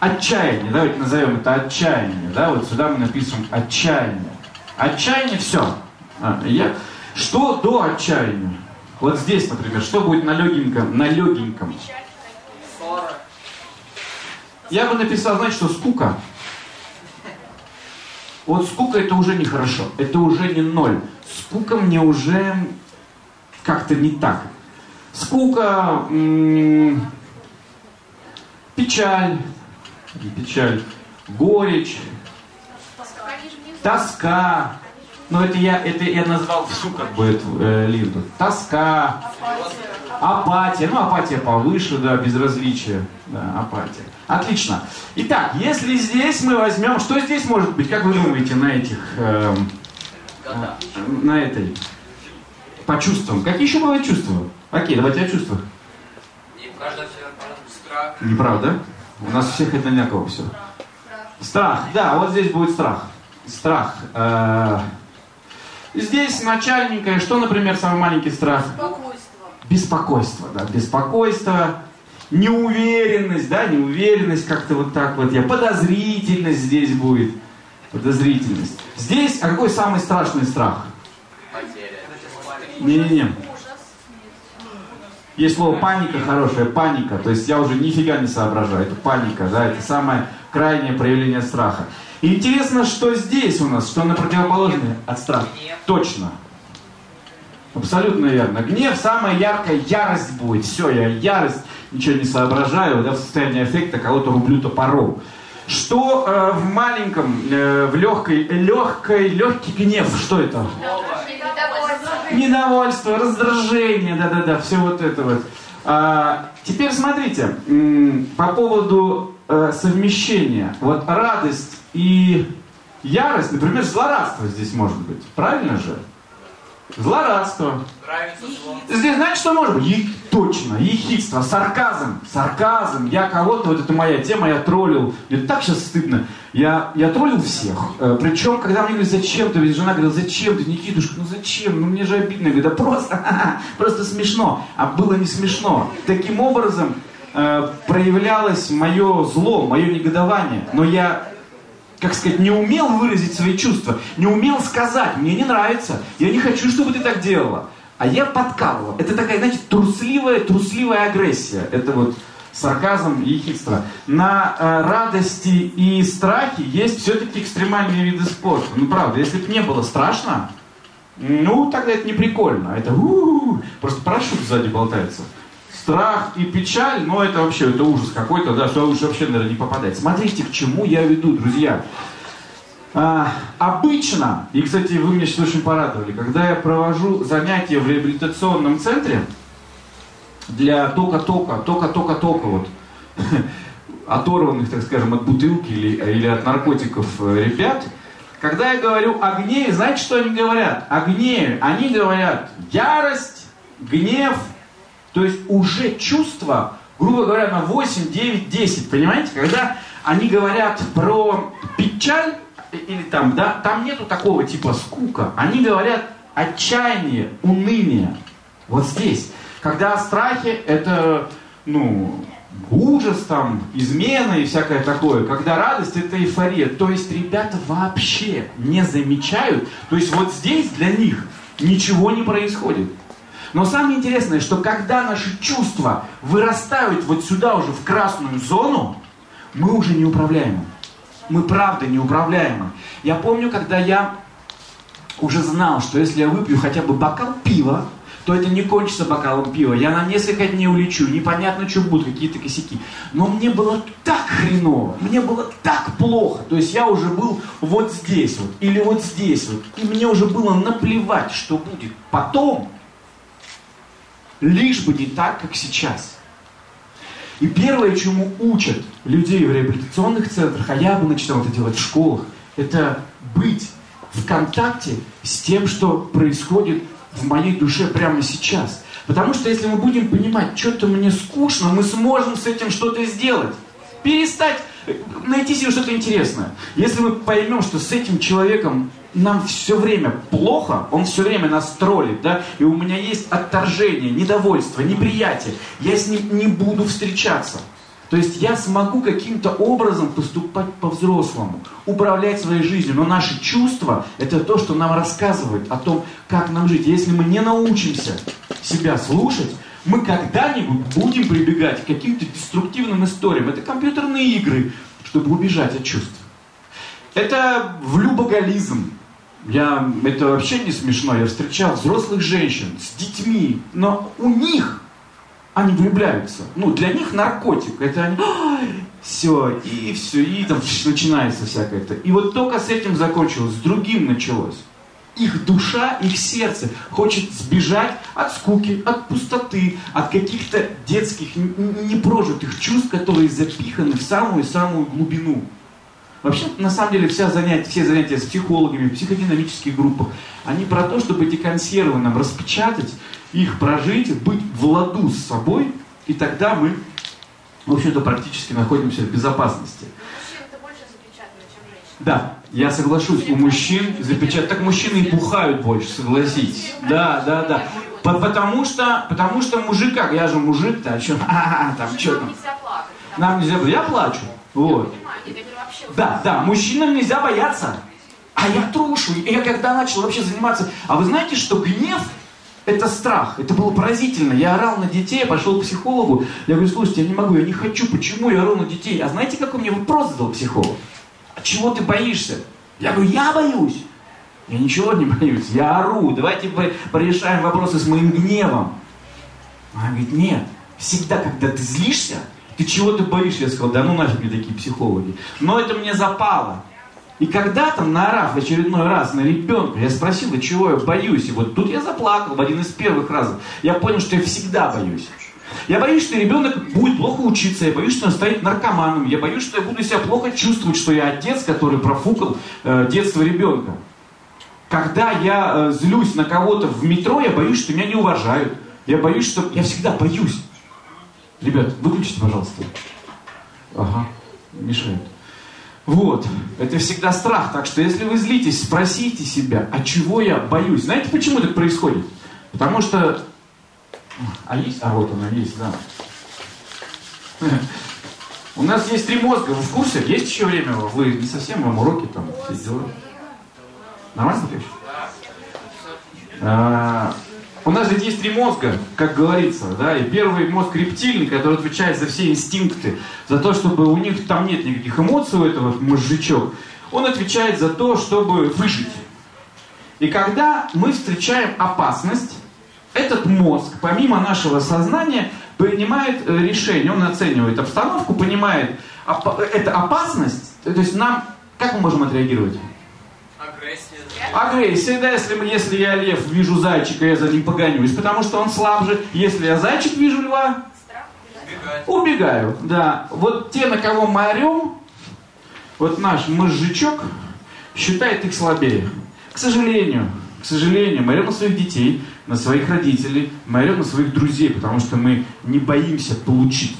C: Отчаяние, давайте назовем это отчаяние, да, вот сюда мы напишем отчаяние. Отчаяние все. А, я... Что до отчаяния? Вот здесь, например, что будет на легеньком, на легеньком? Я бы написал, знаете, что скука. Вот скука это уже нехорошо, это уже не ноль. Скука мне уже как-то не так скука, печаль, печаль, горечь, тоска. Ну это я, это я назвал всю как бы эту э, линду. Тоска, апатия. Ну апатия повыше, да, безразличие. Да, апатия. Отлично. Итак, если здесь мы возьмем, что здесь может быть, как вы думаете, на этих, э, на этой, по чувствам? Какие еще бывают чувства? Окей, давайте о чувствах.
E: страх.
C: Неправда? У нас всех одинаково все. Страх, да, вот здесь будет страх. Страх. Э, здесь начальненькое, что, например, самый маленький страх?
G: Беспокойство.
C: Беспокойство, да, беспокойство. Неуверенность, да, неуверенность как-то вот так вот. Я подозрительность здесь будет. подозрительность. Здесь, а какой самый страшный страх?
E: Потеря.
C: Не-не-не. Есть слово паника хорошее, паника. То есть я уже нифига не соображаю. Это паника, да, это самое крайнее проявление страха. И интересно, что здесь у нас, что на противоположное от страха. Точно. Абсолютно верно. Гнев самая яркая ярость будет. Все, я ярость, ничего не соображаю, да, в состоянии эффекта кого-то рублю топором. Что э, в маленьком, э, в легкой, легкой, легкий гнев, что это? Недовольство, раздражение, да-да-да, все вот это вот. А, теперь смотрите, по поводу э, совмещения. Вот радость и ярость, например, злорадство здесь может быть. Правильно же? Злорадство. Здесь знаете, что может быть? Е- точно, ехидство, сарказм, сарказм. Я кого-то, вот это моя тема, я троллил. Мне так сейчас стыдно. Я, я троллил всех. Э, Причем, когда мне говорят, зачем ты, ведь жена говорила, зачем ты, Никитушка, ну зачем, ну мне же обидно. Я говорю, да просто, (laughs) просто смешно. А было не смешно. Таким образом э, проявлялось мое зло, мое негодование. Но я как сказать, не умел выразить свои чувства, не умел сказать, мне не нравится, я не хочу, чтобы ты так делала. А я подкалывал. Это такая, знаете, трусливая, трусливая агрессия. Это вот сарказм и ехидство. На э, радости и страхе есть все-таки экстремальные виды спорта. Ну, правда, если бы не было страшно, ну, тогда это не прикольно. Это у-у-у, просто парашют сзади болтается. Страх и печаль, ну это вообще, это ужас какой-то, да, что лучше вообще, наверное, не попадать. Смотрите, к чему я веду, друзья. А, обычно, и, кстати, вы меня сейчас очень порадовали, когда я провожу занятия в реабилитационном центре для тока-тока, тока-тока-тока, вот, (laughs) оторванных, так скажем, от бутылки или, или от наркотиков э, ребят, когда я говорю о знаете, что они говорят? О. Они говорят ярость, гнев, то есть уже чувство, грубо говоря, на 8, 9, 10. Понимаете? Когда они говорят про печаль, или там, да, там нету такого типа скука. Они говорят отчаяние, уныние. Вот здесь. Когда о страхе это, ну, ужас там, измена и всякое такое. Когда радость это эйфория. То есть ребята вообще не замечают. То есть вот здесь для них ничего не происходит. Но самое интересное, что когда наши чувства вырастают вот сюда уже в красную зону, мы уже неуправляемы. Мы правда неуправляемы. Я помню, когда я уже знал, что если я выпью хотя бы бокал пива, то это не кончится бокалом пива. Я на несколько дней улечу, непонятно, что будут, какие-то косяки. Но мне было так хреново, мне было так плохо. То есть я уже был вот здесь вот, или вот здесь вот. И мне уже было наплевать, что будет потом, лишь бы не так, как сейчас. И первое, чему учат людей в реабилитационных центрах, а я бы начинал это делать в школах, это быть в контакте с тем, что происходит в моей душе прямо сейчас. Потому что если мы будем понимать, что-то мне скучно, мы сможем с этим что-то сделать. Перестать, найти себе что-то интересное. Если мы поймем, что с этим человеком нам все время плохо, он все время нас троллит, да, и у меня есть отторжение, недовольство, неприятие, я с ним не буду встречаться. То есть я смогу каким-то образом поступать по-взрослому, управлять своей жизнью. Но наши чувства – это то, что нам рассказывает о том, как нам жить. Если мы не научимся себя слушать, мы когда-нибудь будем прибегать к каким-то деструктивным историям. Это компьютерные игры, чтобы убежать от чувств. Это влюбоголизм. Я, это вообще не смешно. Я встречал взрослых женщин с детьми, но у них они влюбляются. Ну, для них наркотик. Это они, все, и все, и там начинается всякое это. И вот только с этим закончилось, с другим началось. Их душа, их сердце хочет сбежать от скуки, от пустоты, от каких-то детских, непрожитых чувств, которые запиханы в самую-самую глубину. Вообще, на самом деле, вся занятия, все занятия с психологами, в психодинамических группах, они про то, чтобы эти консервы нам распечатать, их прожить, быть в ладу с собой, и тогда мы, в общем-то, практически находимся в безопасности. Да, я соглашусь, у мужчин запечатать, так мужчины и пухают больше, согласитесь. Да, да, да. По- Потому что, потому что мужик как, я же мужик-то, (laughs) а что, там, что там.
F: Нельзя плакать.
C: Нам нельзя, я плачу, вот. Да, да, мужчинам нельзя бояться. А я трушу. И я когда начал вообще заниматься... А вы знаете, что гнев это страх. Это было поразительно. Я орал на детей, я пошел к психологу. Я говорю, слушайте, я не могу, я не хочу. Почему я ору на детей? А знаете, какой мне вопрос задал психолог? А чего ты боишься? Я говорю, я боюсь. Я ничего не (laughs) боюсь, я ору. Давайте порешаем вопросы с моим гневом. Она говорит, нет, всегда, когда ты злишься, ты чего-то боишься. Я сказал, да ну нафиг мне такие психологи. Но это мне запало. И когда-то, наорав в очередной раз на ребенка, я спросил, а чего я боюсь? И вот тут я заплакал в один из первых разов. Я понял, что я всегда боюсь. Я боюсь, что ребенок будет плохо учиться, я боюсь, что он станет наркоманом, я боюсь, что я буду себя плохо чувствовать, что я отец, который профукал э, детство ребенка. Когда я э, злюсь на кого-то в метро, я боюсь, что меня не уважают. Я боюсь, что... Я всегда боюсь. Ребят, выключите, пожалуйста. Ага, мешает. Вот, это всегда страх. Так что если вы злитесь, спросите себя, а чего я боюсь? Знаете, почему так происходит? Потому что... А есть? А вот она есть, да. У нас есть три мозга, вы в курсе? Есть еще время? Вы не совсем вам уроки там все дела? Нормально смотришь? А, у нас ведь есть три мозга, как говорится, да, и первый мозг рептильный, который отвечает за все инстинкты, за то, чтобы у них там нет никаких эмоций у этого мозжечок, он отвечает за то, чтобы выжить. И когда мы встречаем опасность, этот мозг, помимо нашего сознания, принимает э, решение, он оценивает обстановку, понимает, это опасность, то есть нам, как мы можем отреагировать? Агрессия, да, если, если я лев вижу зайчика, я за ним погонюсь, потому что он слабже. Если я зайчик вижу льва, Убегать. убегаю, да. Вот те, на кого мы орем, вот наш мозжечок считает их слабее. К сожалению, к сожалению, мы орем на своих детей, на своих родителей, мы орем на своих друзей, потому что мы не боимся получить.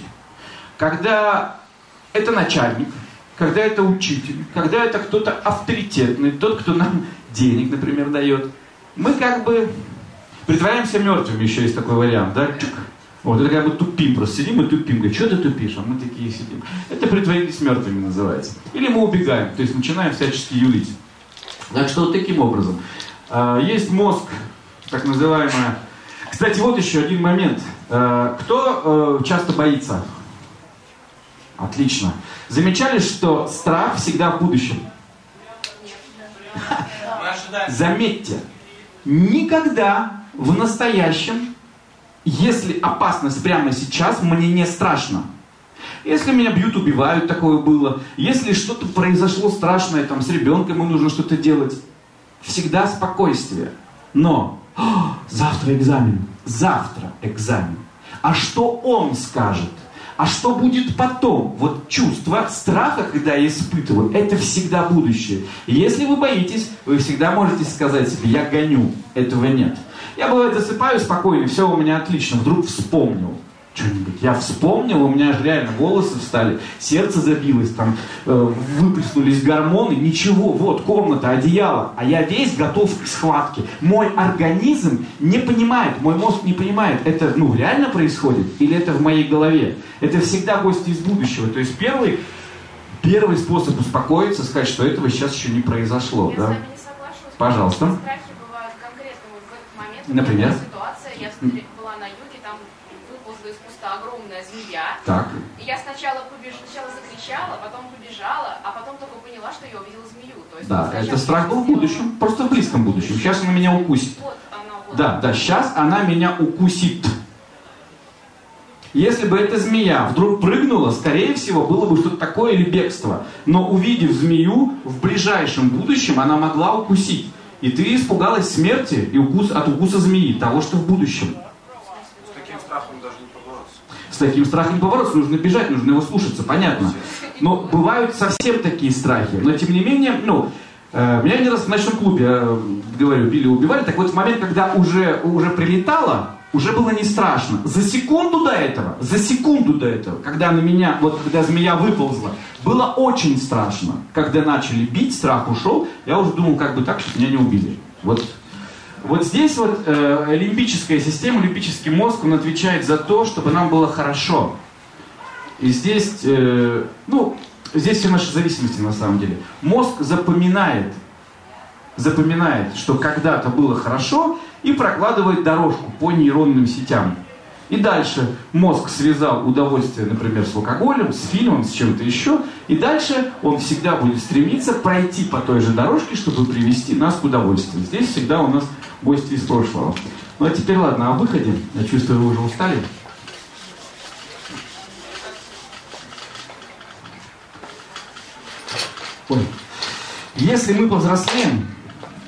C: Когда это начальник, когда это учитель, когда это кто-то авторитетный, тот, кто нам (laughs) денег, например, дает, мы как бы притворяемся мертвыми, еще есть такой вариант, да? Чук. Вот, это как бы тупим, просто сидим и тупим. Говорит, что ты тупишь? А мы такие сидим. Это притворились мертвыми называется. Или мы убегаем, то есть начинаем всячески юлить. Так что вот таким образом. А, есть мозг, так называемая... Кстати, вот еще один момент. А, кто э, часто боится? Отлично. Замечали, что страх всегда в будущем? Заметьте, никогда в настоящем, если опасность прямо сейчас, мне не страшно. Если меня бьют, убивают, такое было. Если что-то произошло страшное там, с ребенком, ему нужно что-то делать. Всегда спокойствие. Но о, завтра экзамен, завтра экзамен. А что он скажет? А что будет потом? Вот чувство страха, когда я испытываю, это всегда будущее. И если вы боитесь, вы всегда можете сказать себе, я гоню. Этого нет. Я бывает засыпаю спокойно, все у меня отлично, вдруг вспомнил что-нибудь. Я вспомнил, у меня же реально волосы встали, сердце забилось, там э, выплеснулись гормоны, ничего, вот комната, одеяло, а я весь готов к схватке. Мой организм не понимает, мой мозг не понимает, это ну реально происходит или это в моей голове. Это всегда гости из будущего. То есть первый, первый способ успокоиться, сказать, что этого сейчас еще не произошло.
F: Я
C: да?
F: с вами не соглашусь.
C: Пожалуйста.
F: Страхи бывают конкретно вот в этот момент.
C: Например?
F: Ситуация, я смотри, была на юге, там выползла из куста огромная змея.
C: Так.
F: И я сначала побежала, сначала закричала, потом побежала, а потом только поняла, что я увидела змею. То есть
C: Да, это страх был в будущем, просто в близком будущем. Сейчас она меня укусит.
F: Вот она вот.
C: Да, да, сейчас она меня укусит. Если бы эта змея вдруг прыгнула, скорее всего, было бы что-то такое или бегство. Но увидев змею, в ближайшем будущем она могла укусить. И ты испугалась смерти и укус, от укуса змеи, того, что в будущем.
E: С таким страхом даже не побороться.
C: С таким страхом не побороться, нужно бежать, нужно его слушаться, понятно. Но бывают совсем такие страхи. Но тем не менее, ну, э, меня один раз в ночном клубе, э, говорю, били, убивали. Так вот, в момент, когда уже, уже прилетало, уже было не страшно. За секунду до этого, за секунду до этого, когда на меня, вот когда змея выползла, было очень страшно. Когда начали бить, страх ушел, я уже думал, как бы так, чтобы меня не убили. Вот вот здесь вот э, лимбическая система, лимбический мозг, он отвечает за то, чтобы нам было хорошо. И здесь, э, ну, здесь все наши зависимости на самом деле. Мозг запоминает, запоминает, что когда-то было хорошо, и прокладывает дорожку по нейронным сетям. И дальше мозг связал удовольствие, например, с алкоголем, с фильмом, с чем-то еще. И дальше он всегда будет стремиться пройти по той же дорожке, чтобы привести нас к удовольствию. Здесь всегда у нас гости из прошлого. Ну а теперь ладно, о выходе. Я чувствую, вы уже устали. Ой. Если мы повзрослеем,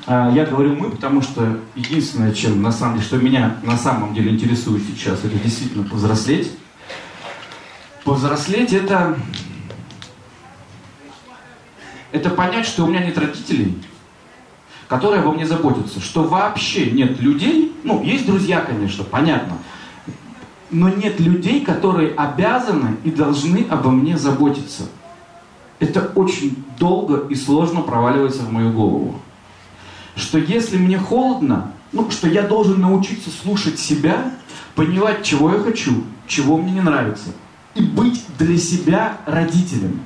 C: а, я говорю мы, потому что единственное, чем на самом деле, что меня на самом деле интересует сейчас, это действительно повзрослеть. Повзрослеть это, это понять, что у меня нет родителей, которые обо мне заботятся, что вообще нет людей, ну, есть друзья, конечно, понятно, но нет людей, которые обязаны и должны обо мне заботиться. Это очень долго и сложно проваливается в мою голову что если мне холодно, ну, что я должен научиться слушать себя, понимать, чего я хочу, чего мне не нравится, и быть для себя родителем.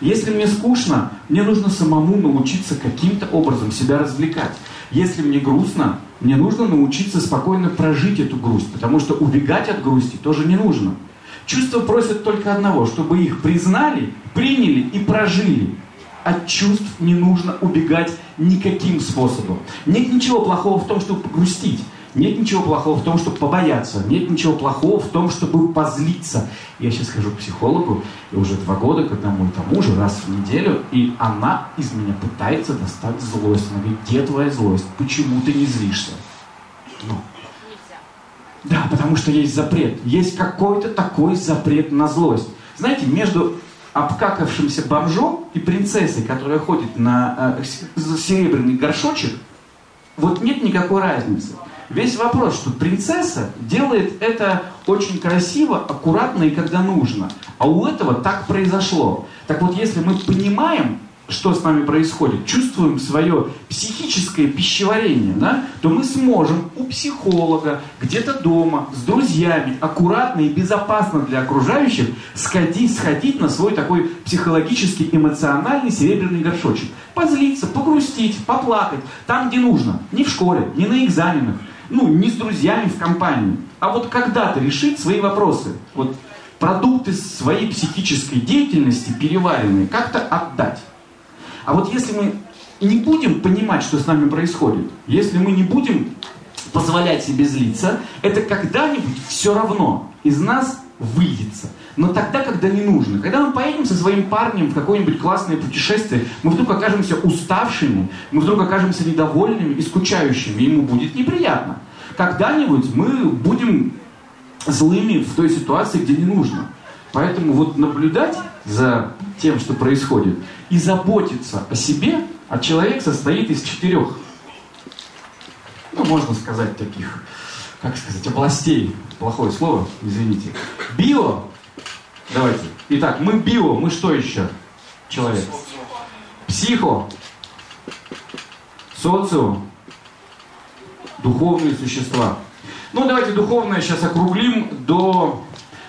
C: Если мне скучно, мне нужно самому научиться каким-то образом себя развлекать. Если мне грустно, мне нужно научиться спокойно прожить эту грусть, потому что убегать от грусти тоже не нужно. Чувства просят только одного, чтобы их признали, приняли и прожили от чувств не нужно убегать никаким способом. Нет ничего плохого в том, чтобы погрустить. Нет ничего плохого в том, чтобы побояться. Нет ничего плохого в том, чтобы позлиться. Я сейчас к психологу, и уже два года к одному и тому же, раз в неделю, и она из меня пытается достать злость. Она говорит, где твоя злость? Почему ты не злишься? Ну. Да, потому что есть запрет. Есть какой-то такой запрет на злость. Знаете, между обкакавшимся бомжом и принцессой, которая ходит на э, серебряный горшочек, вот нет никакой разницы. Весь вопрос, что принцесса делает это очень красиво, аккуратно и когда нужно. А у этого так произошло. Так вот, если мы понимаем, что с нами происходит, чувствуем свое психическое пищеварение, да, то мы сможем у психолога, где-то дома, с друзьями, аккуратно и безопасно для окружающих сходить, сходить на свой такой психологический, эмоциональный серебряный горшочек. Позлиться, погрустить, поплакать, там, где нужно. Не в школе, не на экзаменах, ну, не с друзьями в компании. А вот когда-то решить свои вопросы. Вот продукты своей психической деятельности переваренные как-то отдать. А вот если мы не будем понимать, что с нами происходит, если мы не будем позволять себе злиться, это когда-нибудь все равно из нас выйдется. Но тогда, когда не нужно. Когда мы поедем со своим парнем в какое-нибудь классное путешествие, мы вдруг окажемся уставшими, мы вдруг окажемся недовольными и скучающими, ему будет неприятно. Когда-нибудь мы будем злыми в той ситуации, где не нужно. Поэтому вот наблюдать за тем, что происходит, и заботиться о себе, а человек состоит из четырех, ну, можно сказать, таких, как сказать, областей. Плохое слово, извините. Био, давайте. Итак, мы био, мы что еще? Человек. Психо, социум, духовные существа. Ну, давайте духовное сейчас округлим до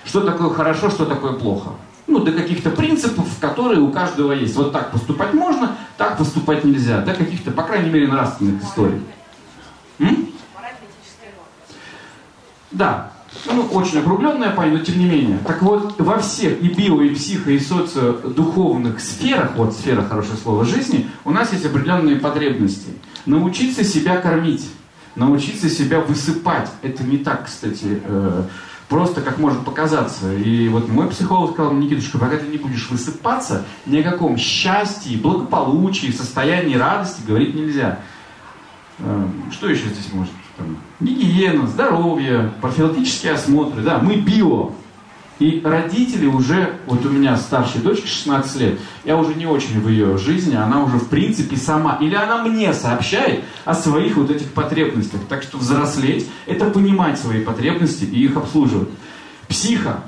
C: что такое хорошо, что такое плохо ну, до каких-то принципов, которые у каждого есть. Вот так поступать можно, так поступать нельзя. До каких-то, по крайней мере, нравственных историй. Да, ну, очень округленная память, но тем не менее. Так вот, во всех и био, и психо, и социодуховных сферах, вот сфера, хорошее слово, жизни, у нас есть определенные потребности. Научиться себя кормить, научиться себя высыпать. Это не так, кстати, э, просто как может показаться. И вот мой психолог сказал, Никитушка, пока ты не будешь высыпаться, ни о каком счастье, благополучии, состоянии радости говорить нельзя. Эм, что еще здесь может? Там, гигиена, здоровье, профилактические осмотры. Да, мы био. И родители уже, вот у меня старшей дочке 16 лет, я уже не очень в ее жизни, она уже в принципе сама, или она мне сообщает о своих вот этих потребностях. Так что взрослеть – это понимать свои потребности и их обслуживать. Психо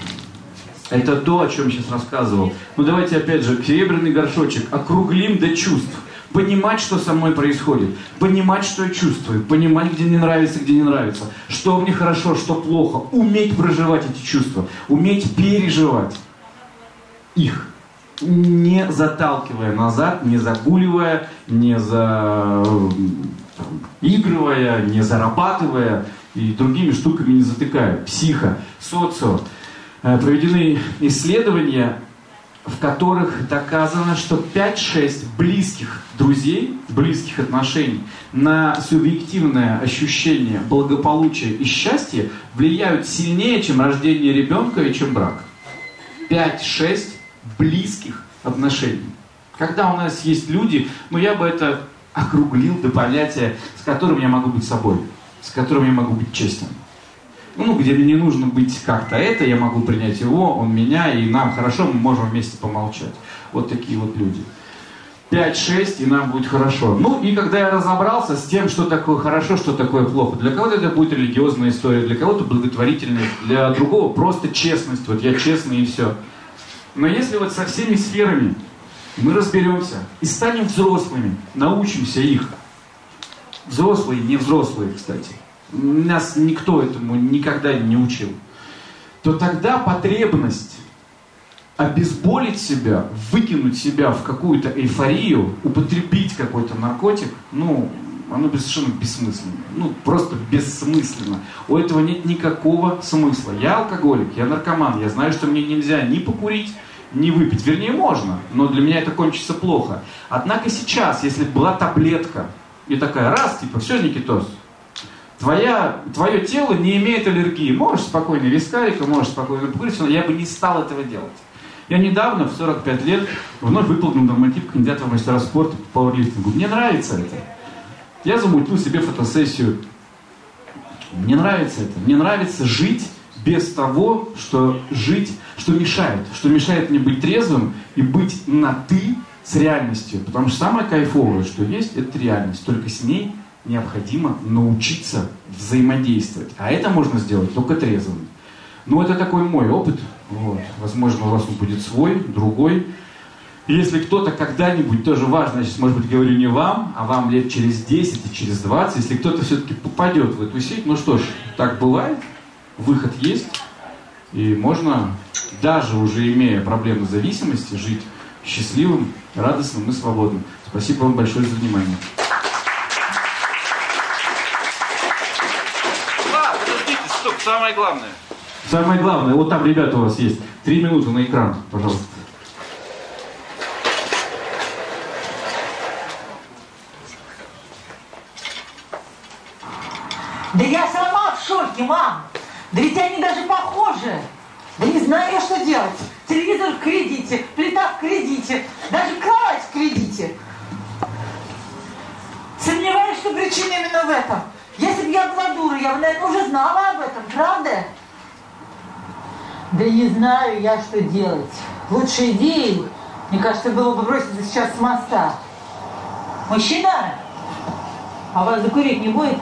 C: – это то, о чем сейчас рассказывал. Ну давайте опять же, серебряный горшочек, округлим до чувств понимать, что со мной происходит, понимать, что я чувствую, понимать, где мне нравится, где не нравится, что мне хорошо, что плохо, уметь проживать эти чувства, уметь переживать. их, не заталкивая назад, не загуливая, не заигрывая, не зарабатывая и другими штуками не затыкая. Психо, социо. Э, проведены исследования, в которых доказано, что 5-6 близких друзей, близких отношений на субъективное ощущение благополучия и счастья влияют сильнее, чем рождение ребенка и чем брак. 5-6 близких отношений. Когда у нас есть люди, ну я бы это округлил до понятия, с которым я могу быть собой, с которым я могу быть честным. Ну, где мне не нужно быть как-то это, я могу принять его, он меня, и нам хорошо, мы можем вместе помолчать. Вот такие вот люди. 5-6, и нам будет хорошо. Ну, и когда я разобрался с тем, что такое хорошо, что такое плохо, для кого-то это будет религиозная история, для кого-то благотворительность, для другого просто честность, вот я честный и все. Но если вот со всеми сферами мы разберемся и станем взрослыми, научимся их, взрослые, не взрослые, кстати, нас никто этому никогда не учил, то тогда потребность обезболить себя, выкинуть себя в какую-то эйфорию, употребить какой-то наркотик, ну, оно совершенно бессмысленно. Ну, просто бессмысленно. У этого нет никакого смысла. Я алкоголик, я наркоман, я знаю, что мне нельзя ни покурить, ни выпить. Вернее, можно, но для меня это кончится плохо. Однако сейчас, если была таблетка, и такая, раз, типа, все, Никитос, твоя, твое тело не имеет аллергии. Можешь спокойно вискарика, можешь спокойно покурить, но я бы не стал этого делать. Я недавно, в 45 лет, вновь выполнил норматив кандидата в мастера спорта по пауэрлифтингу. Мне нравится это. Я замутил себе фотосессию. Мне нравится это. Мне нравится жить без того, что жить, что мешает. Что мешает мне быть трезвым и быть на «ты» с реальностью. Потому что самое кайфовое, что есть, это реальность. Только с ней необходимо научиться взаимодействовать. А это можно сделать только трезвым. Ну, это такой мой опыт. Вот. Возможно, у вас он будет свой, другой. Если кто-то когда-нибудь, тоже важно, сейчас, может быть, говорю не вам, а вам лет через 10 и через 20, если кто-то все-таки попадет в эту сеть, ну что ж, так бывает, выход есть, и можно, даже уже имея проблемы зависимости, жить счастливым, радостным и свободным. Спасибо вам большое за внимание.
H: Самое главное –
C: Самое главное, вот там ребята у вас есть. Три минуты на экран, пожалуйста.
I: Да я сама в шоке, мам. Да ведь они даже похожи. Да не знаю я, что делать. Телевизор в кредите, плита в кредите, даже кровать в кредите. Сомневаюсь, что причина именно в этом. Если бы я была дура, я бы, наверное, уже знала об этом, правда? Да не знаю я, что делать. Лучшей идеей, мне кажется, было бы броситься сейчас с моста. Мужчина, а вас закурить не будет?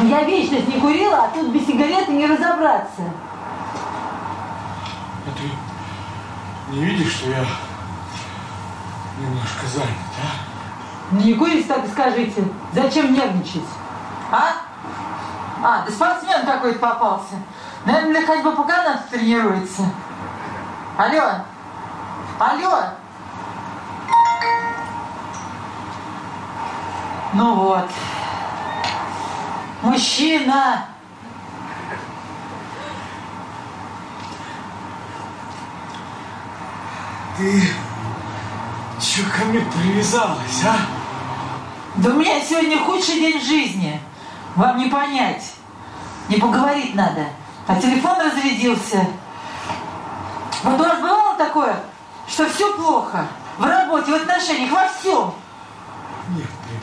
I: Ну, я вечность не курила, а тут без сигареты не разобраться.
J: А ты не видишь, что я немножко занят, а?
I: Не курите так скажите. Зачем нервничать? А? А, да спортсмен какой-то попался. Наверное, для ходьбы по канату тренируется. Алло. Алло. Ну вот. Мужчина.
J: Ты чё ко мне привязалась, а?
I: Да у меня сегодня худший день жизни. Вам не понять. Не поговорить надо. А телефон разрядился. Вот у вас бывало такое, что все плохо? В работе, в отношениях, во всем?
J: Нет, блин.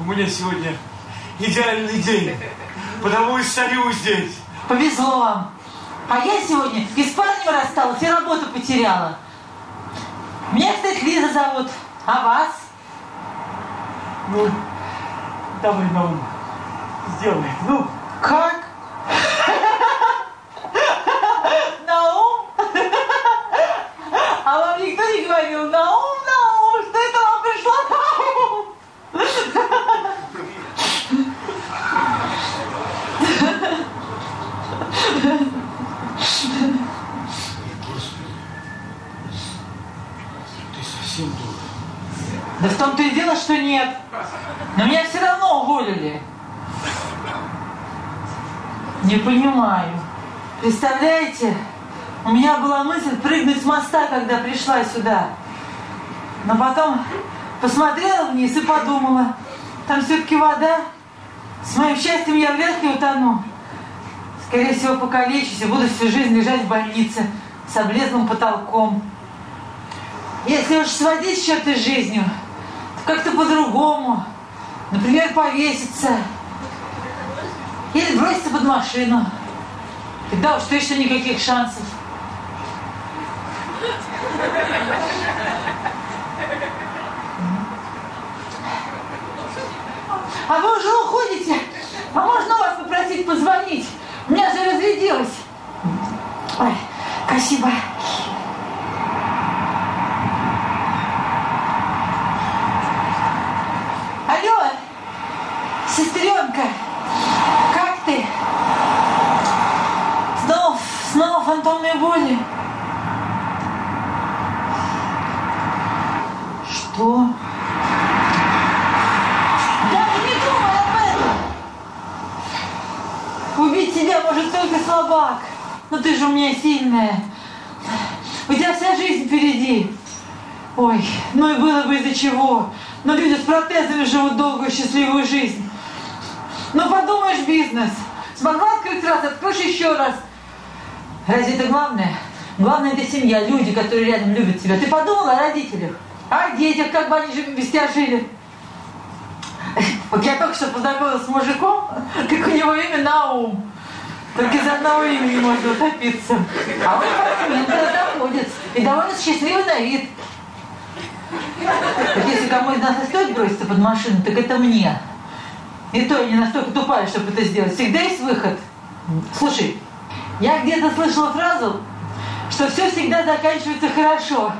J: У меня сегодня идеальный день. Потому и стою здесь.
I: Повезло вам. А я сегодня и с парнем рассталась, и работу потеряла. Меня, кстати, Лиза зовут. А вас?
J: Ну, давай на ум. Сделай. Ну.
I: Как? (laughs) На ум? (laughs) А вам никто не говорил на ум, на ум, что это вам пришло на ум? И дело, что нет. Но меня все равно уволили. Не понимаю. Представляете, у меня была мысль прыгнуть с моста, когда пришла сюда. Но потом посмотрела вниз и подумала, там все-таки вода. С моим счастьем я вряд ли утону. Скорее всего, покалечусь и буду всю жизнь лежать в больнице с облезлым потолком. Если уж сводить счеты с жизнью, как-то по-другому. Например, повеситься. Или броситься под машину. Тогда уж точно никаких шансов. А вы уже уходите? А можно вас попросить позвонить? У меня же разрядилось. Ой, спасибо. Алло, сестренка, как ты? Снова, снова фантомные боли? Что? Даже не думай об этом. Убить себя может только слабак. Но ты же у меня сильная. У тебя вся жизнь впереди. Ой, ну и было бы из-за чего. Но люди с протезами живут долгую счастливую жизнь. Ну подумаешь, бизнес. Смогла открыть раз, откроешь еще раз. Разве это главное? Главное это семья, люди, которые рядом любят тебя. Ты подумала о родителях? О детях, как бы они же без тебя жили? Вот я только что познакомилась с мужиком, (laughs) как у него имя Наум. Только из одного имени можно утопиться. А он доходит. И довольно счастливый на вид. Так если кому из нас и стоит броситься под машину, так это мне. И то я не настолько тупая, чтобы это сделать. Всегда есть выход. Слушай, я где-то слышала фразу, что все всегда заканчивается хорошо.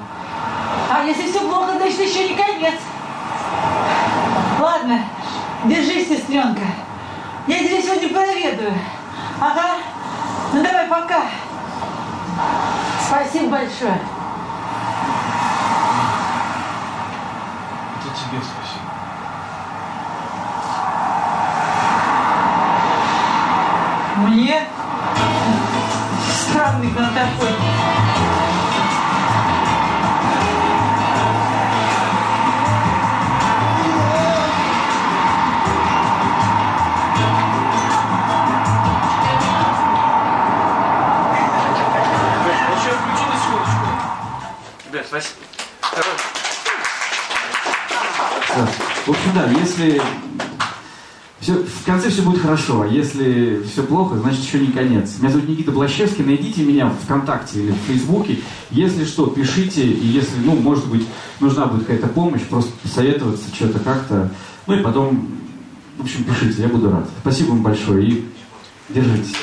I: А если все плохо, значит еще не конец. Ладно, держись, сестренка. Я тебя сегодня проведаю. Ага. Ну давай, пока. Спасибо большое.
J: Это тебе спасибо.
I: Мне? Странный он такой.
C: Да, если все, в конце все будет хорошо, а если все плохо, значит еще не конец. Меня зовут Никита Блащевский, найдите меня в ВКонтакте или в Фейсбуке. Если что, пишите, и если, ну, может быть, нужна будет какая-то помощь, просто посоветоваться, что-то как-то. Ну и потом, в общем, пишите, я буду рад. Спасибо вам большое и держитесь.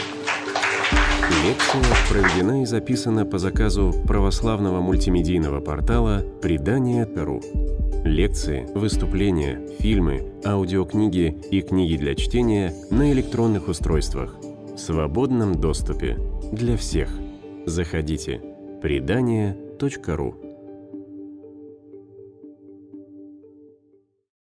K: Лекция проведена и записана по заказу православного мультимедийного портала «Предание.ру». Лекции, выступления, фильмы, аудиокниги и книги для чтения на электронных устройствах в свободном доступе для всех. Заходите. Предание.ру